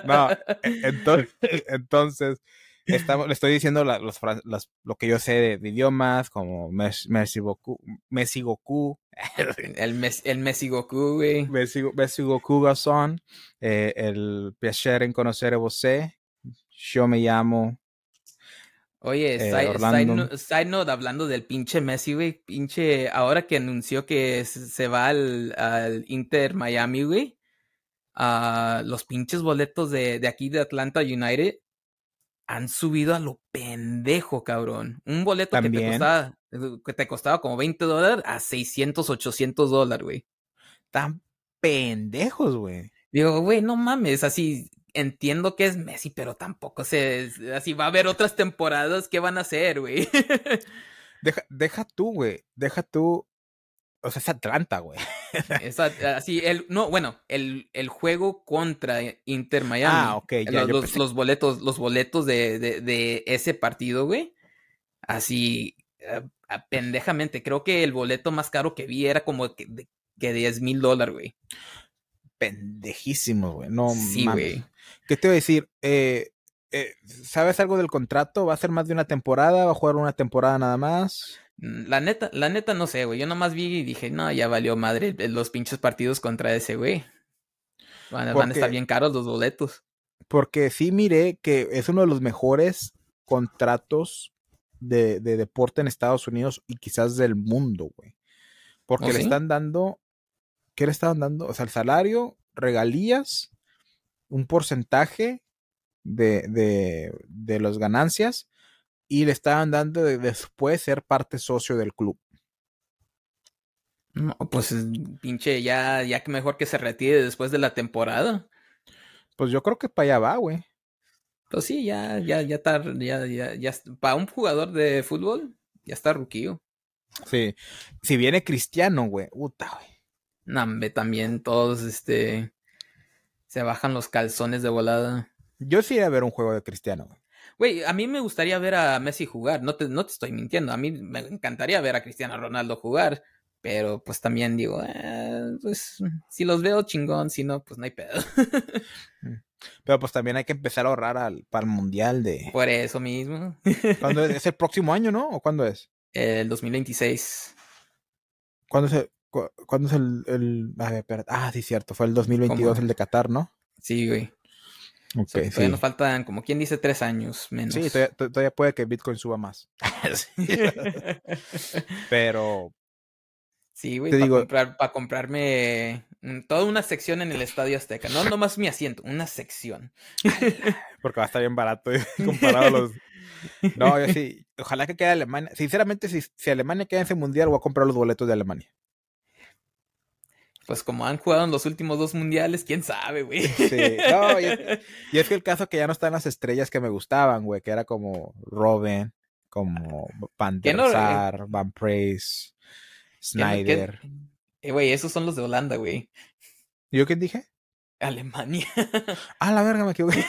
no, e, entonces, entonces Estamos, le estoy diciendo la, los, las, lo que yo sé de, de idiomas, como Messi Goku, Messi Goku. el, mes, el Messi Goku, güey. Messi, Messi Goku Gazón. Eh, el placer en conocer a você. Yo me llamo. Oye, eh, side, side, note, hablando del pinche Messi, güey. Pinche, ahora que anunció que se va al, al Inter Miami, güey. Uh, los pinches boletos de, de aquí de Atlanta United han subido a lo pendejo, cabrón. Un boleto que te, costaba, que te costaba como 20 dólares a 600, 800 dólares, güey. Tan pendejos, güey. Digo, güey, no mames, así entiendo que es Messi, pero tampoco sé, así va a haber otras temporadas que van a hacer, güey. deja, deja tú, güey, deja tú o sea, es Atlanta, güey. así, el, no, bueno, el, el, juego contra Inter Miami. Ah, ok, ya. Los, los boletos, los boletos de, de, de ese partido, güey. Así, uh, pendejamente. Creo que el boleto más caro que vi era como que, de, que 10 mil dólares, güey. Pendejísimo, güey. No sí, güey. ¿Qué te voy a decir? Eh, eh, ¿Sabes algo del contrato? ¿Va a ser más de una temporada? ¿Va a jugar una temporada nada más? Mm, la neta, la neta no sé, güey. Yo nomás vi y dije, no, ya valió madre los pinches partidos contra ese güey. Van, a estar bien caros los boletos. Porque sí miré que es uno de los mejores contratos de, deporte en Estados Unidos y quizás del mundo, güey. Porque ¿Oh, le están dando, ¿qué le estaban dando? O sea, el salario, regalías, un porcentaje de, de, de las ganancias y le estaban dando de después ser parte socio del club. No, pues pinche, ya, ya que mejor que se retire después de la temporada. Pues yo creo que para allá va, güey. Pues sí, ya, ya, ya está, ya, ya, ya, para un jugador de fútbol, ya está ruquillo. Sí, si viene Cristiano, güey, puta, güey. Nambe, también todos, este, se bajan los calzones de volada. Yo sí iría a ver un juego de Cristiano, güey. Güey, a mí me gustaría ver a Messi jugar, no te, no te estoy mintiendo, a mí me encantaría ver a Cristiano Ronaldo jugar, pero pues también digo, eh, pues si los veo chingón, si no, pues no hay pedo. Pero pues también hay que empezar a ahorrar al, para el mundial de... Por eso mismo. ¿Cuándo es? el próximo año, no? ¿O cuándo es? El 2026. ¿Cuándo es el, ¿cuándo es el, el... Ah, sí, cierto, fue el 2022 el de Qatar, ¿no? Sí, güey. Okay, todavía nos faltan, como quien dice, tres años menos. Sí, todavía, puede que Bitcoin suba más. Pero. Sí, güey, para comprar, comprarme toda una sección en el Estadio Azteca. No nomás mi asiento, una sección. Porque va a estar bien barato comparado a los. No, yo sí. Ojalá que quede Alemania. Sinceramente, si, si Alemania queda en ese mundial, voy a comprar los boletos de Alemania pues como han jugado en los últimos dos mundiales, quién sabe, güey. Sí, no, y es, que el caso que ya no están las estrellas que me gustaban, güey, que era como Robin, como Van der Sar, Van Praise, Snyder. Eh, güey, esos son los de Holanda, güey. ¿Yo qué dije? Alemania. Ah, la verga, me equivoqué.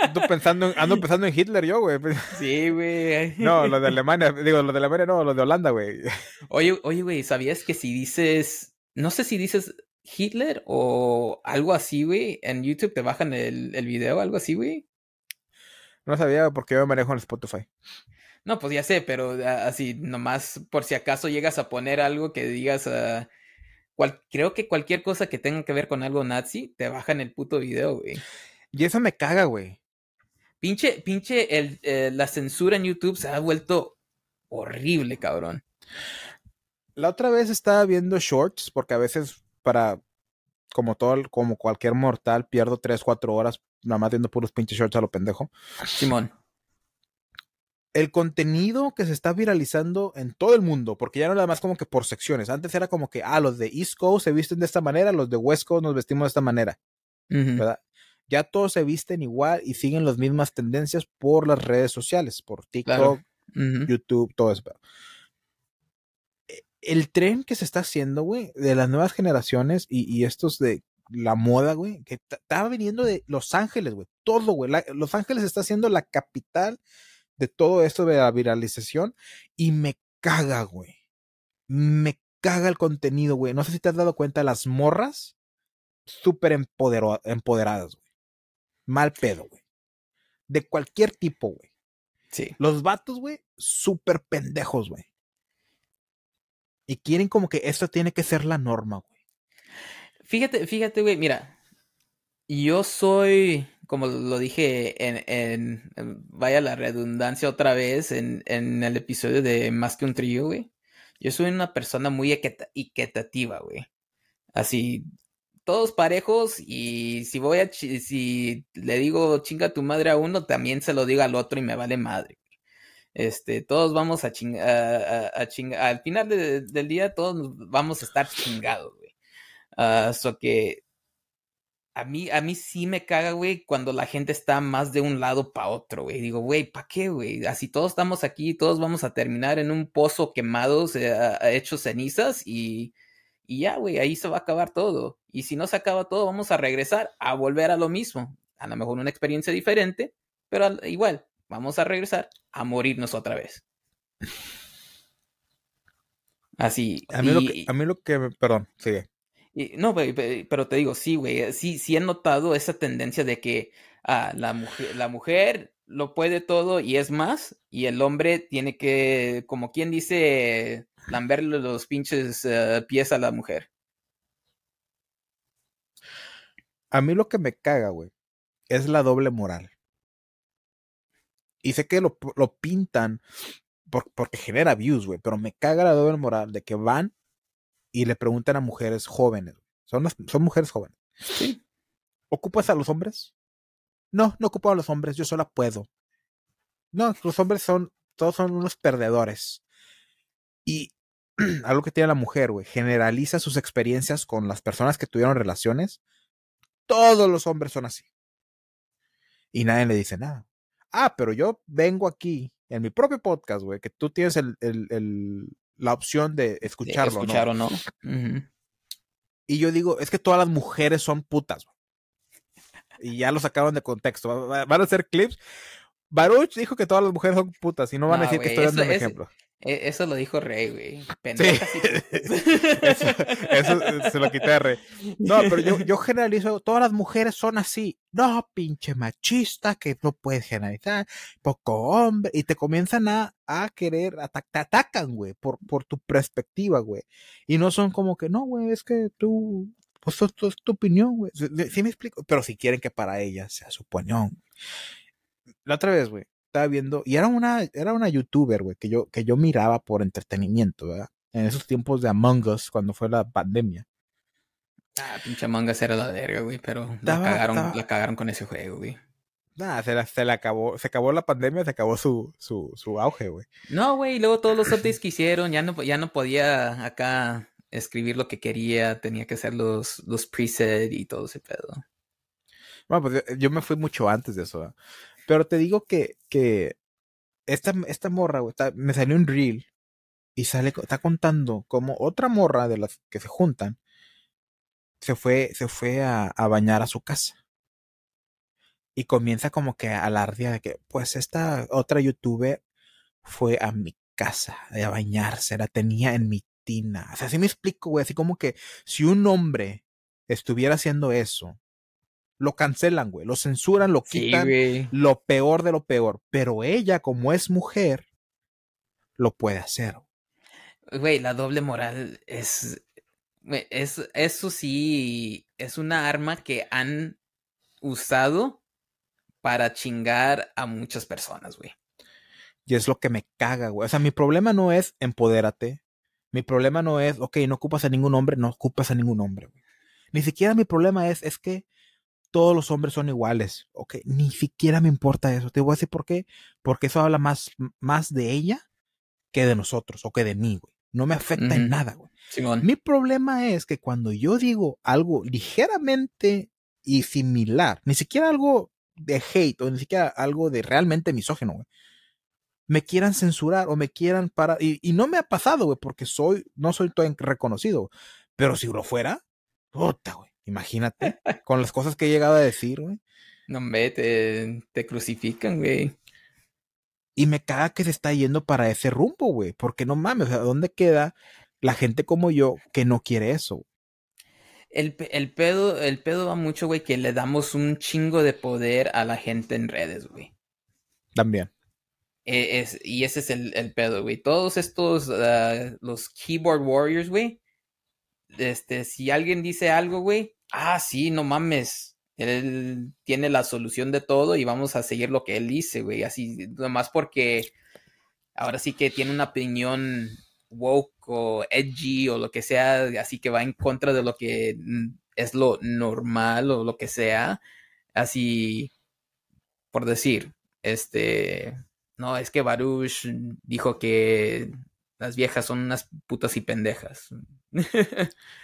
ando, pensando, ando pensando en Hitler yo, güey. Sí, güey. No, los de Alemania, digo, los de Alemania no, los de Holanda, güey. Oye, oye, güey, ¿sabías que si dices no sé si dices Hitler o algo así, güey. En YouTube te bajan el, el video, algo así, güey. No sabía porque yo me manejo en Spotify. No, pues ya sé, pero ah, así, nomás por si acaso llegas a poner algo que digas. Uh, creo que cualquier cosa que tenga que ver con algo nazi, te bajan el puto video, güey. Y eso me caga, güey. Pinche, pinche, el, eh, la censura en YouTube se ha vuelto horrible, cabrón. La otra vez estaba viendo shorts, porque a veces para, como todo, como cualquier mortal, pierdo 3, 4 horas nada más viendo puros pinches shorts a lo pendejo. Simón. El contenido que se está viralizando en todo el mundo, porque ya no nada más como que por secciones. Antes era como que, ah, los de East Coast se visten de esta manera, los de West Coast nos vestimos de esta manera. ¿Verdad? Ya todos se visten igual y siguen las mismas tendencias por las redes sociales, por TikTok, YouTube, todo eso el tren que se está haciendo, güey, de las nuevas generaciones y, estos de la moda, güey, que estaba viniendo de Los Ángeles, güey, todo, güey. Los Ángeles está siendo la capital de todo esto de la viralización y me caga, güey. Me caga el contenido, güey. No sé si te has dado cuenta, las morras súper empoderadas, güey. Mal pedo, güey. De cualquier tipo, güey. Sí. Los vatos, güey, súper pendejos, güey. Y quieren como que esto tiene que ser la norma, güey. Fíjate, fíjate, güey, mira. Yo soy, como lo dije en, vaya la redundancia otra vez, en, en, el episodio de Más que un trío, güey. Yo soy una persona muy equitativa, güey. Así, todos parejos y si voy a, si le digo chinga tu madre a uno, también se lo digo al otro y me vale madre. Este, todos vamos a chingar, a, al final del día todos vamos a estar chingados, güey. Uh, que a mí, a mí sí me caga, güey, cuando la gente está más de un lado para otro, güey. Digo, güey, ¿para qué, güey? Así todos estamos aquí, todos vamos a terminar en un pozo quemados, eh, hechos cenizas y, y ya, güey, ahí se va a acabar todo. Y si no se acaba todo, vamos a regresar a volver a lo mismo. A lo mejor una experiencia diferente, pero igual, vamos a regresar a morirnos otra vez. Así. A mí, lo, que, a mí lo que, perdón, sigue no, pero te digo, sí, güey, sí, sí he notado esa tendencia de que ah, la, mujer, la mujer lo puede todo y es más, y el hombre tiene que, como quien dice, lamberle los pinches eh, pies a la mujer. A mí lo que me caga, güey, es la doble moral. Y sé que lo, pintan porque genera views, güey, pero me caga la doble moral de que van y le preguntan a mujeres jóvenes. Son, son mujeres jóvenes. Sí. ¿Ocupas a los hombres? No, no ocupo a los hombres, yo sola puedo. No, los hombres son, todos son unos perdedores. Y algo que tiene la mujer, güey, generaliza sus experiencias con las personas que tuvieron relaciones. Todos los hombres son así. Y nadie le dice nada. Ah, pero yo vengo aquí en mi propio podcast, güey, que tú tienes el, la opción de escucharlo. escuchar o no. Y yo digo, es que todas las mujeres son putas. Y ya lo sacaron de contexto. Van a hacer clips. Baruch dijo que todas las mujeres son putas y no van a decir que estoy dando un ejemplo. E, eso lo dijo Rey, güey. Pendeja eso, eso, se lo quité a Rey. No, pero yo, yo generalizo, todas las mujeres son así. No, pinche machista, que no puedes generalizar, poco hombre, y te comienzan a, a querer, te atacan, güey, por, por tu perspectiva, güey. Y no son como que, no, güey, es que tú, pues esto es tu opinión, güey. Sí me explico, pero si quieren que para ella sea su opinión. La otra vez, güey, estaba viendo, y era una, era una youtuber, güey, que yo, que yo miraba por entretenimiento, ¿verdad? En esos tiempos de Among Us, cuando fue la pandemia. Ah, pinche Among Us era la verga, güey, pero la, cagaron, la cagaron con ese juego, güey. Nada, se, la, se le acabó, se acabó la pandemia, se acabó su, su, su auge, güey. No, güey, y luego todos los updates que hicieron, ya no, ya no podía acá escribir lo que quería, tenía que hacer los, los preset y todo ese pedo. Bueno, pues yo, me fui mucho antes de eso, ¿verdad? Pero te digo que, que esta, esta morra, güey, me salió un reel y sale, está contando como otra morra de las que se juntan se fue, se fue a, a bañar a su casa. Y comienza como que a alardear de que, pues esta otra youtuber fue a mi casa a bañarse, la tenía en mi tina. O sea, así me explico, güey, así como que si un hombre estuviera haciendo eso, lo cancelan, güey, lo censuran, lo quitan, lo peor de lo peor. Pero ella, como es mujer, lo puede hacer. Güey, la doble moral es, es, eso sí, es una arma que han usado para chingar a muchas personas, güey. Y es lo que me caga, güey. O sea, mi problema no es empodérate. Mi problema no es, ok, no ocupas a ningún hombre, no ocupas a ningún hombre, güey. Ni siquiera mi problema es, es que todos los hombres son iguales. Ok, ni siquiera me importa eso. Te voy a decir por qué. Porque eso habla más, más de ella que de nosotros o que de mí, güey. No me afecta en nada, güey. Mi problema es que cuando yo digo algo ligeramente y similar, ni siquiera algo de hate o ni siquiera algo de realmente misógeno, güey, me quieran censurar o me quieran parar. Y, y no me ha pasado, güey, porque soy, no soy todo reconocido. Pero si lo fuera, puta, güey Imagínate, con las cosas que he llegado a decir, güey. No, me te, te crucifican, güey. Y me caga que se está yendo para ese rumbo, güey. Porque no mames, ¿a ¿dónde queda la gente como yo que no quiere eso? El, el, pedo, el pedo va mucho, güey, que le damos un chingo de poder a la gente en redes, güey. También. E, es, y ese es el, el pedo, güey. Todos estos, uh, los keyboard warriors, güey. Este, si alguien dice algo, güey, ah, sí, no mames. Él tiene la solución de todo y vamos a seguir lo que él dice, güey. Así, nomás porque ahora sí que tiene una opinión woke o edgy o lo que sea, así que va en contra de lo que es lo normal o lo que sea. Así, por decir, este, no, es que Baruch dijo que las viejas son unas putas y pendejas.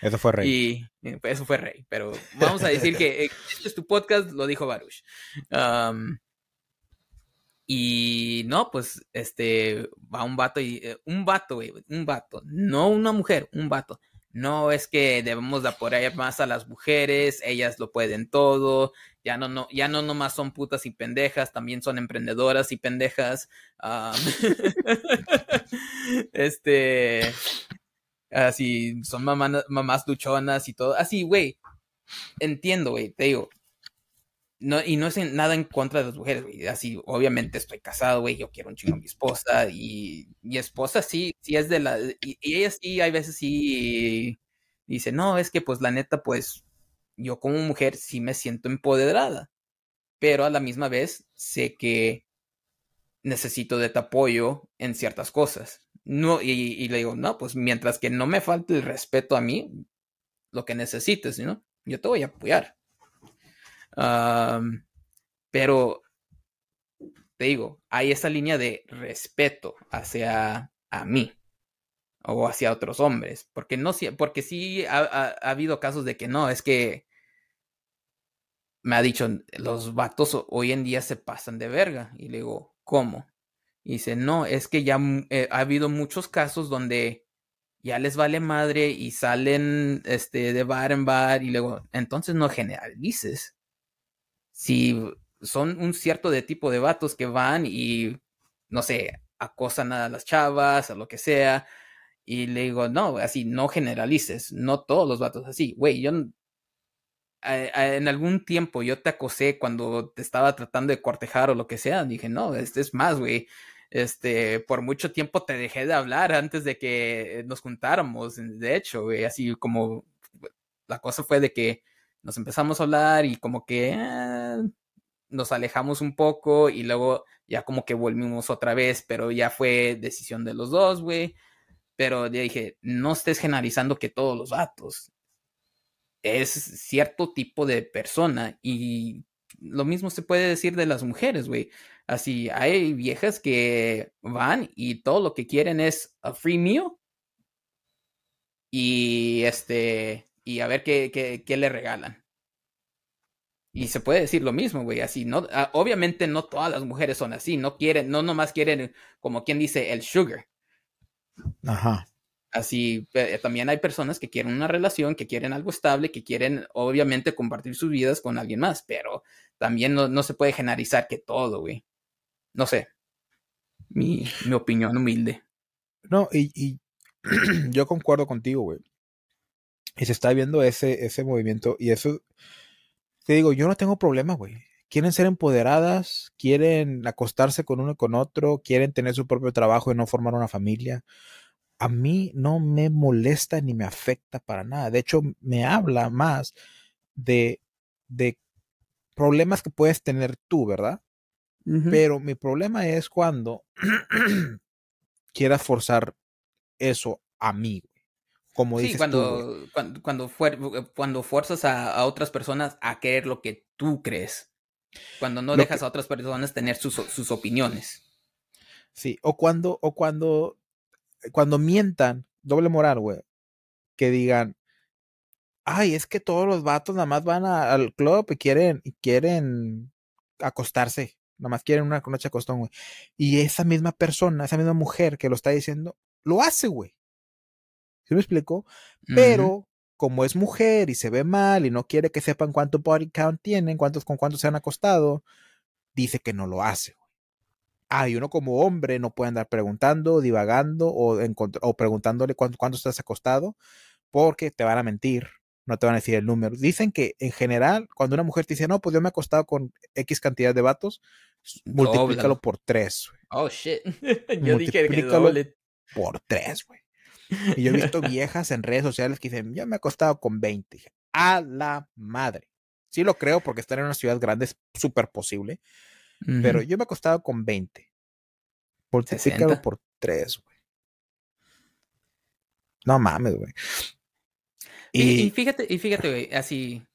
Eso fue Rey. Y eh, eso fue Rey, pero vamos a decir que eh, este es tu podcast, lo dijo Baruch. y no, pues, este, va un vato y, eh, un vato, güey, un vato, no una mujer, un vato. No es que debemos de apoyar más a las mujeres, ellas lo pueden todo, ya no, no, ya no nomás son putas y pendejas, también son emprendedoras y pendejas. este, así, son mamás duchonas y todo. Así, güey, entiendo, güey, te digo. No, y no es nada en contra de las mujeres, güey. Así, obviamente estoy casado, güey. Yo quiero un chingo a mi esposa. Y mi esposa sí, sí es de la. Y, y ella sí, hay veces sí dice, no, es que pues la neta, pues yo como mujer sí me siento empoderada, pero a la misma vez sé que necesito de tu apoyo en ciertas cosas. No, y, le digo, no, pues mientras que no me falte el respeto a mí, lo que necesites, ¿no? Yo te voy a apoyar. pero te digo, hay esa línea de respeto hacia a mí o hacia otros hombres, porque no porque sí ha, ha, habido casos de que no, es que me ha dicho, los vatos hoy en día se pasan de verga. Y le digo, ¿cómo? Dice, no, es que ya eh, ha habido muchos casos donde ya les vale madre y salen este, de bar en bar y luego, entonces no generalices. Si son un cierto de tipo de vatos que van y, no sé, acosan a las chavas, a lo que sea, y le digo, no, así, no generalices, no todos los vatos así, güey, yo en algún tiempo yo te acosé cuando te estaba tratando de cortejar o lo que sea. Dije, no, este es más, güey. Este, por mucho tiempo te dejé de hablar antes de que nos juntáramos. De hecho, güey, así como la cosa fue de que nos empezamos a hablar y como que ah, nos alejamos un poco y luego ya como que volvimos otra vez, pero ya fue decisión de los dos, güey. Pero ya dije, no estés generalizando que todos los vatos es cierto tipo de persona y lo mismo se puede decir de las mujeres, güey. Así, hay viejas que van y todo lo que quieren es a free meal y este, y a ver qué, qué, qué le regalan. Y se puede decir lo mismo, güey, así, no, ah, obviamente no todas las mujeres son así, no quieren, no nomás quieren, como quien dice, el sugar. Ajá. Así, también hay personas que quieren una relación, que quieren algo estable, que quieren obviamente compartir sus vidas con alguien más, pero también no, se puede generalizar que todo, güey. No sé. Mi, mi opinión humilde. No, y, y yo concuerdo contigo, güey. Y se está viendo ese, ese movimiento y eso, te digo, yo no tengo problema, güey. Quieren ser empoderadas, quieren acostarse con uno y con otro, quieren tener su propio trabajo y no formar una familia a mí no me molesta ni me afecta para nada. De hecho, me habla más de, de problemas que puedes tener tú, ¿verdad? Pero mi problema es cuando quieras forzar eso a mí. Como sí, dices cuando, cuando, cuando, cuando, fuerzas a, otras personas a querer lo que tú crees. Cuando no dejas a otras personas tener sus, sus opiniones. Sí, o cuando, o cuando cuando mientan, doble moral, güey, que digan, ay, es que todos los vatos nada más van al club y quieren, y quieren acostarse, más quieren una noche acostón, güey. Y esa misma persona, esa misma mujer que lo está diciendo, lo hace, güey. ¿Sí me explico? Pero como es mujer y se ve mal y no quiere que sepan cuánto body count tienen, cuántos, con cuántos se han acostado, dice que no lo hace. Ah, y uno como hombre no puede andar preguntando, divagando o, o preguntándole cuánto, cuánto estás acostado, porque te van a mentir, no te van a decir el número. Dicen que en general, cuando una mujer te dice, no, pues yo me he acostado con X cantidad de vatos, multiplícalo por tres. Oh, shit. yo dije que doble. Por tres, güey. Y yo he visto viejas en redes sociales que dicen, yo me he acostado con 20. Dije, a la madre. Sí lo creo porque estar en una ciudad grande es súper posible. Pero yo me he acostado con 20. Multiplícalo por tres, güey. No mames, güey. Y, fíjate, y fíjate, güey, así.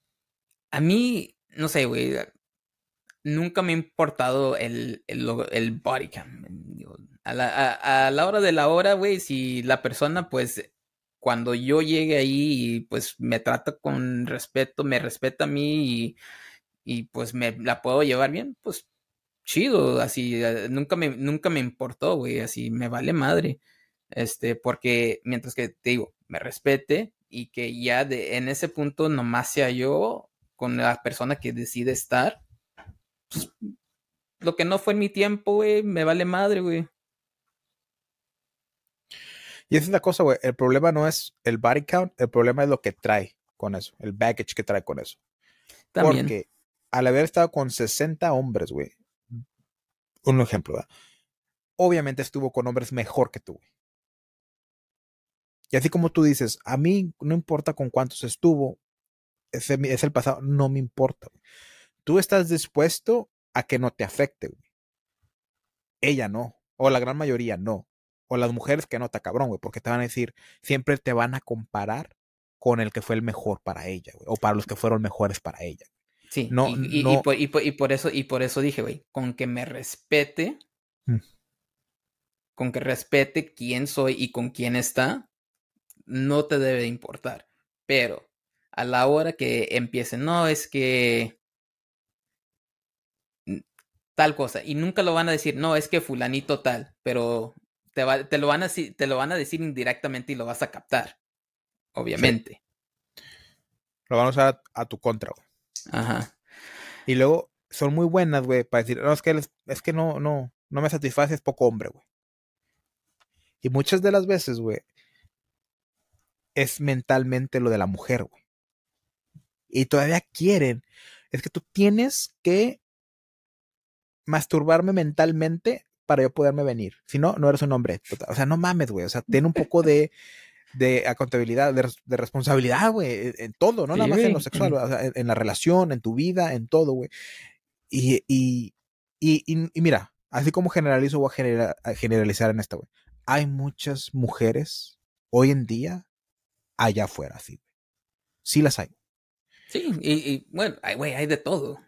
A mí, no sé, güey. Nunca me ha importado el, el, el body cam. A la, a, la hora de la hora, güey, si la persona, pues, cuando yo llegue ahí pues me trata con respeto, me respeta a mí y, y pues me la puedo llevar bien, pues chido, así, eh, nunca me, nunca me importó, güey, así me vale madre. Este, porque mientras que te digo, me respete, y que ya de, en ese punto nomás sea yo con la persona que decide estar. Pues, lo que no fue en mi tiempo, güey, me vale madre, güey. Y esa es la cosa, güey. El problema no es el body count, el problema es lo que trae con eso, el baggage que trae con eso. También. Porque al haber estado con 60 hombres, güey, un ejemplo, ¿verdad? Obviamente estuvo con hombres mejor que tú, güey. Y así como tú dices, a mí no importa con cuántos estuvo, es, es el pasado, no me importa. Tú estás dispuesto a que no te afecte. Güey. Ella no, o la gran mayoría no. O las mujeres que no te cabrón, güey, porque te van a decir, siempre te van a comparar con el que fue el mejor para ella, güey, o para los que fueron mejores para ella. Sí, no, y, y, por, eso, y por eso dije, güey, con que me respete, mm. con que respete quién soy y con quién está, no te debe importar. Pero a la hora que empiecen, no, es que tal cosa, y nunca lo van a decir, no, es que fulanito tal, pero te, te, lo, van a, te lo van a decir indirectamente y lo vas a captar, obviamente. Lo van a usar a, tu contra, güey. Ajá. Y luego son muy buenas, güey, para decir, no, es que, es que no, no, no me satisface, es poco hombre, güey. Y muchas de las veces, güey, es mentalmente lo de la mujer, güey. Y todavía quieren. Es que tú tienes que masturbarme mentalmente para yo poderme venir. Si no, no eres un hombre. O sea, no mames, güey. O sea, ten un poco de, de accountabilidad, de, responsabilidad, güey, en, todo, no nada más en lo sexual, o sea, en, la relación, en tu vida, en todo, güey. Y, y, y, y, mira, así como generalizo, voy a, generalizar en esta, güey. Hay muchas mujeres hoy en día allá afuera, sí. Sí las hay. Sí, y, bueno, güey, hay de todo.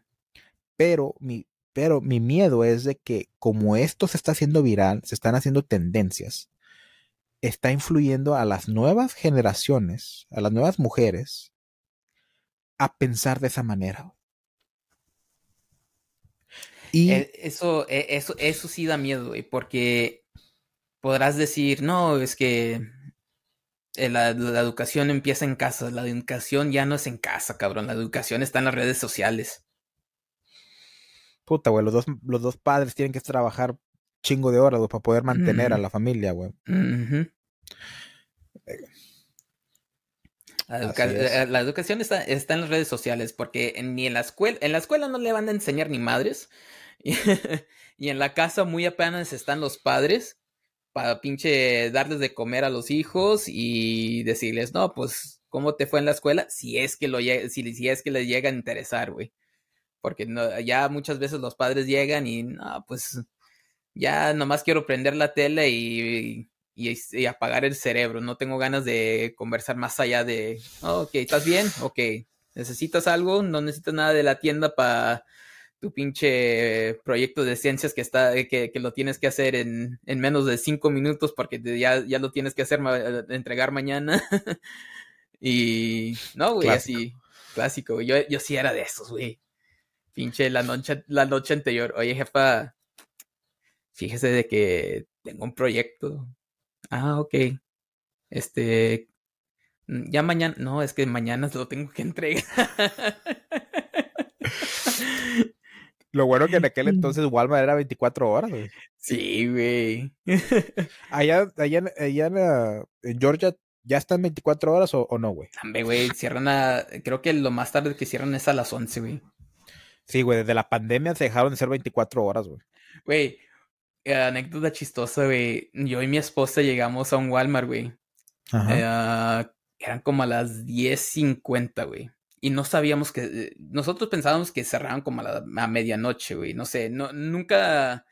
Pero mi, pero mi miedo es de que como esto se está haciendo viral, se están haciendo tendencias, está influyendo a las nuevas generaciones, a las nuevas mujeres, a pensar de esa manera. Y eh, eso, eh, eso, eso sí da miedo, güey, porque podrás decir, no, es que la, educación empieza en casa. La educación ya no es en casa, cabrón. La educación está en las redes sociales. Puta, güey. Los dos, los dos padres tienen que trabajar chingo de horas, para poder mantener a la familia, güey. Eh, la, educación está, está, en las redes sociales porque ni en la escuela, en la escuela no le van a enseñar ni madres. y en la casa muy apenas están los padres para pinche darles de comer a los hijos y decirles, no, pues, ¿cómo te fue en la escuela? Si es que lo si, si es que les llega a interesar, güey. Porque no, ya muchas veces los padres llegan y, no, pues, ya nomás quiero prender la tele y, y, apagar el cerebro. No tengo ganas de conversar más allá de, oh, ok, ¿estás bien? Ok, ¿necesitas algo? No necesitas nada de la tienda para tu pinche proyecto de ciencias que está que, que lo tienes que hacer en, en, menos de cinco minutos porque ya, ya lo tienes que hacer eh, entregar mañana y no güey así clásico yo, yo sí era de esos güey pinche la noche la noche anterior oye jefa fíjese de que tengo un proyecto ah ok este Mm, ya mañana, no, es que mañana lo tengo que entregar. Lo bueno que en aquel entonces Walmart era 24 horas, güey. Sí, güey. allá, allá, allá en, Georgia, ¿ya están 24 horas o, no, güey? También, güey, cierran a. Creo que lo más tarde que cierran es a las 11, güey. Sí, güey, desde la pandemia se dejaron de ser 24 horas, güey. Güey, anécdota chistosa, güey. Yo y mi esposa llegamos a un Walmart, güey. Eh, eran como a las 10.50, güey. Y no sabíamos que. Eh, nosotros pensábamos que cerraban como a, la, a medianoche, güey. No sé, no, nunca.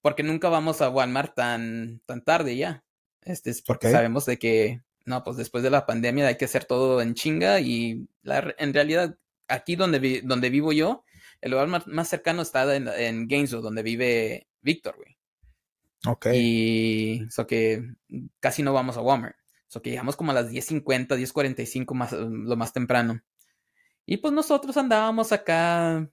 Porque nunca vamos a Walmart tan, tan tarde ya. Este es porque sabemos de que. No, pues después de la pandemia hay que hacer todo en chinga. Y la, en realidad, aquí donde, donde vivo yo, el lugar más, cercano está en, en Gainesville, donde vive Víctor, güey. Ok. Y. eso que casi no vamos a Walmart. So que llegamos como a las 10.50, 10.45 más, lo más temprano. Y pues nosotros andábamos acá,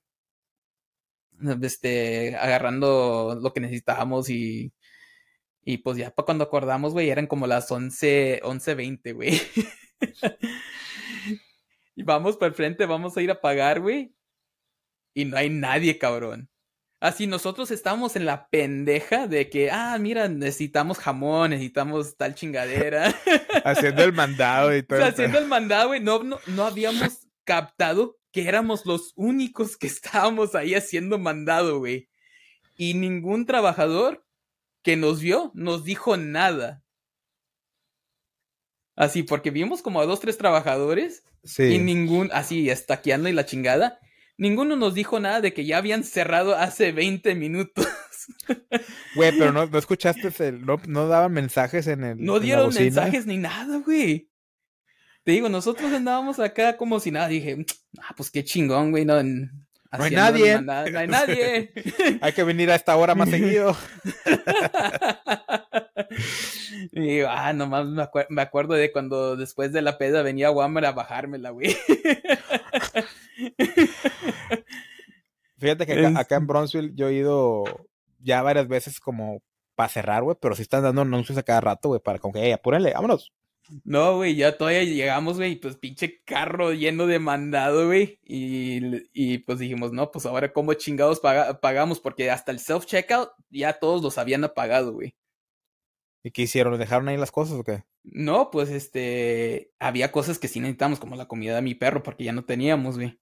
este, agarrando lo que necesitábamos y, y pues ya para cuando acordamos, güey, eran como las 11, 11.20, güey. y vamos para el frente, vamos a ir a pagar, güey. Y no hay nadie, cabrón. Así nosotros estamos en la pendeja de que, ah, mira, necesitamos jamón, necesitamos tal chingadera. Haciendo el mandado y todo. haciendo el mandado, güey. No, no, no habíamos captado que éramos los únicos que estábamos ahí haciendo mandado, güey. Y ningún trabajador que nos vio nos dijo nada. Así, porque vimos como a dos, tres trabajadores. Sí. Y ningún, así, estaqueando y la chingada ninguno nos dijo nada de que ya habían cerrado hace 20 minutos. Güey, pero no, escuchaste, el, no, no, daban mensajes en el. No dieron mensajes ni nada, güey. Te digo, nosotros andábamos acá como si nada. Dije, ah, pues qué chingón, güey. No, no hay nadie. No hay nadie. hay que venir a esta hora más seguido. y digo, ah, nomás me, me, acuerdo de cuando después de la peda venía Walmart a bajármela, güey. Fíjate que acá, en Bronzeville yo he ido ya varias veces como para cerrar, güey, pero sí están dando anuncios a cada rato, güey, para como que, hey, apúrenle, vámonos. No, güey, ya todavía llegamos, güey, pues pinche carro lleno de mandado, güey. Y, pues dijimos, no, pues ahora cómo chingados pagamos, porque hasta el self-checkout ya todos los habían apagado, güey. ¿Y qué hicieron? ¿Dejaron ahí las cosas o qué? No, pues este, había cosas que sí necesitamos, como la comida de mi perro, porque ya no teníamos, güey.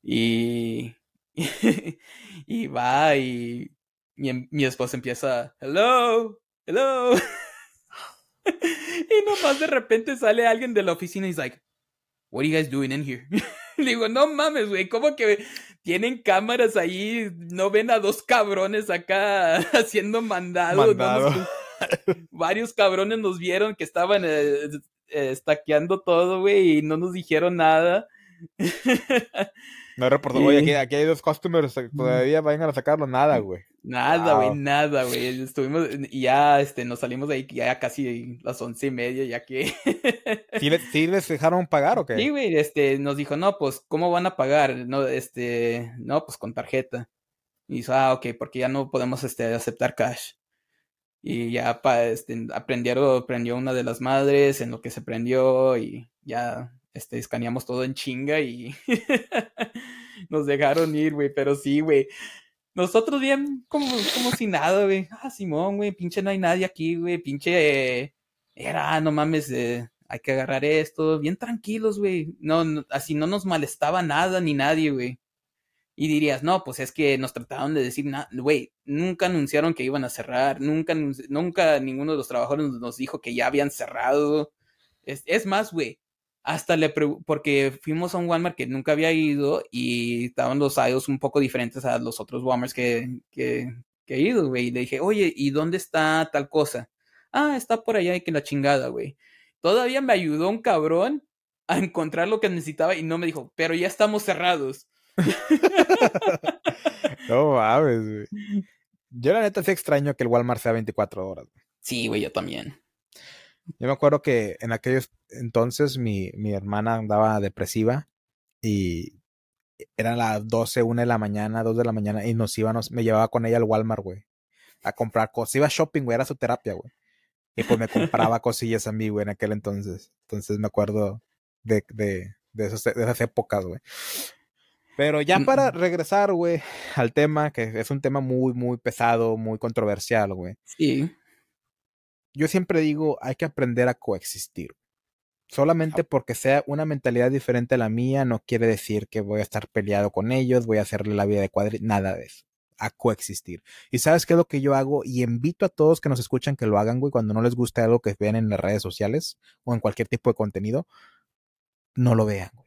Y, y va y mi, mi esposa empieza, hello, hello. y nomás de repente sale alguien de la oficina y es like, what are you guys doing in here? Le digo, no mames, güey, ¿cómo que tienen cámaras ahí? ¿No ven a dos cabrones acá haciendo mandado? varios cabrones nos vieron que estaban eh, eh, estaqueando todo, güey, y no nos dijeron nada. No reportó, oye, aquí, hay dos customers, eh, todavía vayan a sacarlo, nada, güey. Nada, güey, nada, güey. Estuvimos, y ya, este, nos salimos de ahí ya casi las once y media, ya que... ¿Sí, les, dejaron pagar o qué? Sí, güey, este, nos dijo, no, pues, ¿cómo van a pagar? No, este, no, pues con tarjeta. Y dijo, ah, ok, porque ya no podemos, este, aceptar cash. Y ya, pa, este, aprendieron, prendió una de las madres en lo que se prendió y ya este, escaneamos todo en chinga y nos dejaron ir, güey, pero sí, güey. Nosotros bien como, como si nada, güey. Ah, Simón, güey, pinche no hay nadie aquí, güey, pinche... era, no mames, eh, hay que agarrar esto, bien tranquilos, güey. No, así no nos molestaba nada ni nadie, güey. Y dirías, no, pues es que nos trataron de decir nada, güey, nunca anunciaron que iban a cerrar, nunca, nunca ninguno de los trabajadores nos dijo que ya habían cerrado. Es, es más, güey, hasta le porque fuimos a un Walmart que nunca había ido y estaban los aisles un poco diferentes a los otros Walmarts que, que, he ido, güey. Y le dije, oye, ¿y dónde está tal cosa? Ah, está por allá y que la chingada, güey. Todavía me ayudó un cabrón a encontrar lo que necesitaba y no me dijo, pero ya estamos cerrados. no mames, güey. Yo la neta sí extraño que el Walmart sea 24 horas. Sí, güey, yo también. Yo me acuerdo que en aquellos entonces mi, mi hermana andaba depresiva y eran las 12, 1 de la mañana, 2 de la mañana y nos íbamos, me llevaba con ella al Walmart, güey, a comprar cosas. Iba shopping, güey, era su terapia, güey. Y pues me compraba cosillas a mí, güey, en aquel entonces. Entonces me acuerdo de, de, de, esos, de esas épocas, güey. Pero ya para Mm. regresar, güey, al tema, que es un tema muy, muy pesado, muy controversial, güey. Sí. Yo siempre digo, hay que aprender a coexistir. Solamente porque sea una mentalidad diferente a la mía, no quiere decir que voy a estar peleado con ellos, voy a hacerle la vida de cuadri, nada de eso. A coexistir. Y sabes qué es lo que yo hago y invito a todos que nos escuchan que lo hagan, güey, cuando no les guste algo que vean en las redes sociales o en cualquier tipo de contenido, no lo vean, güey.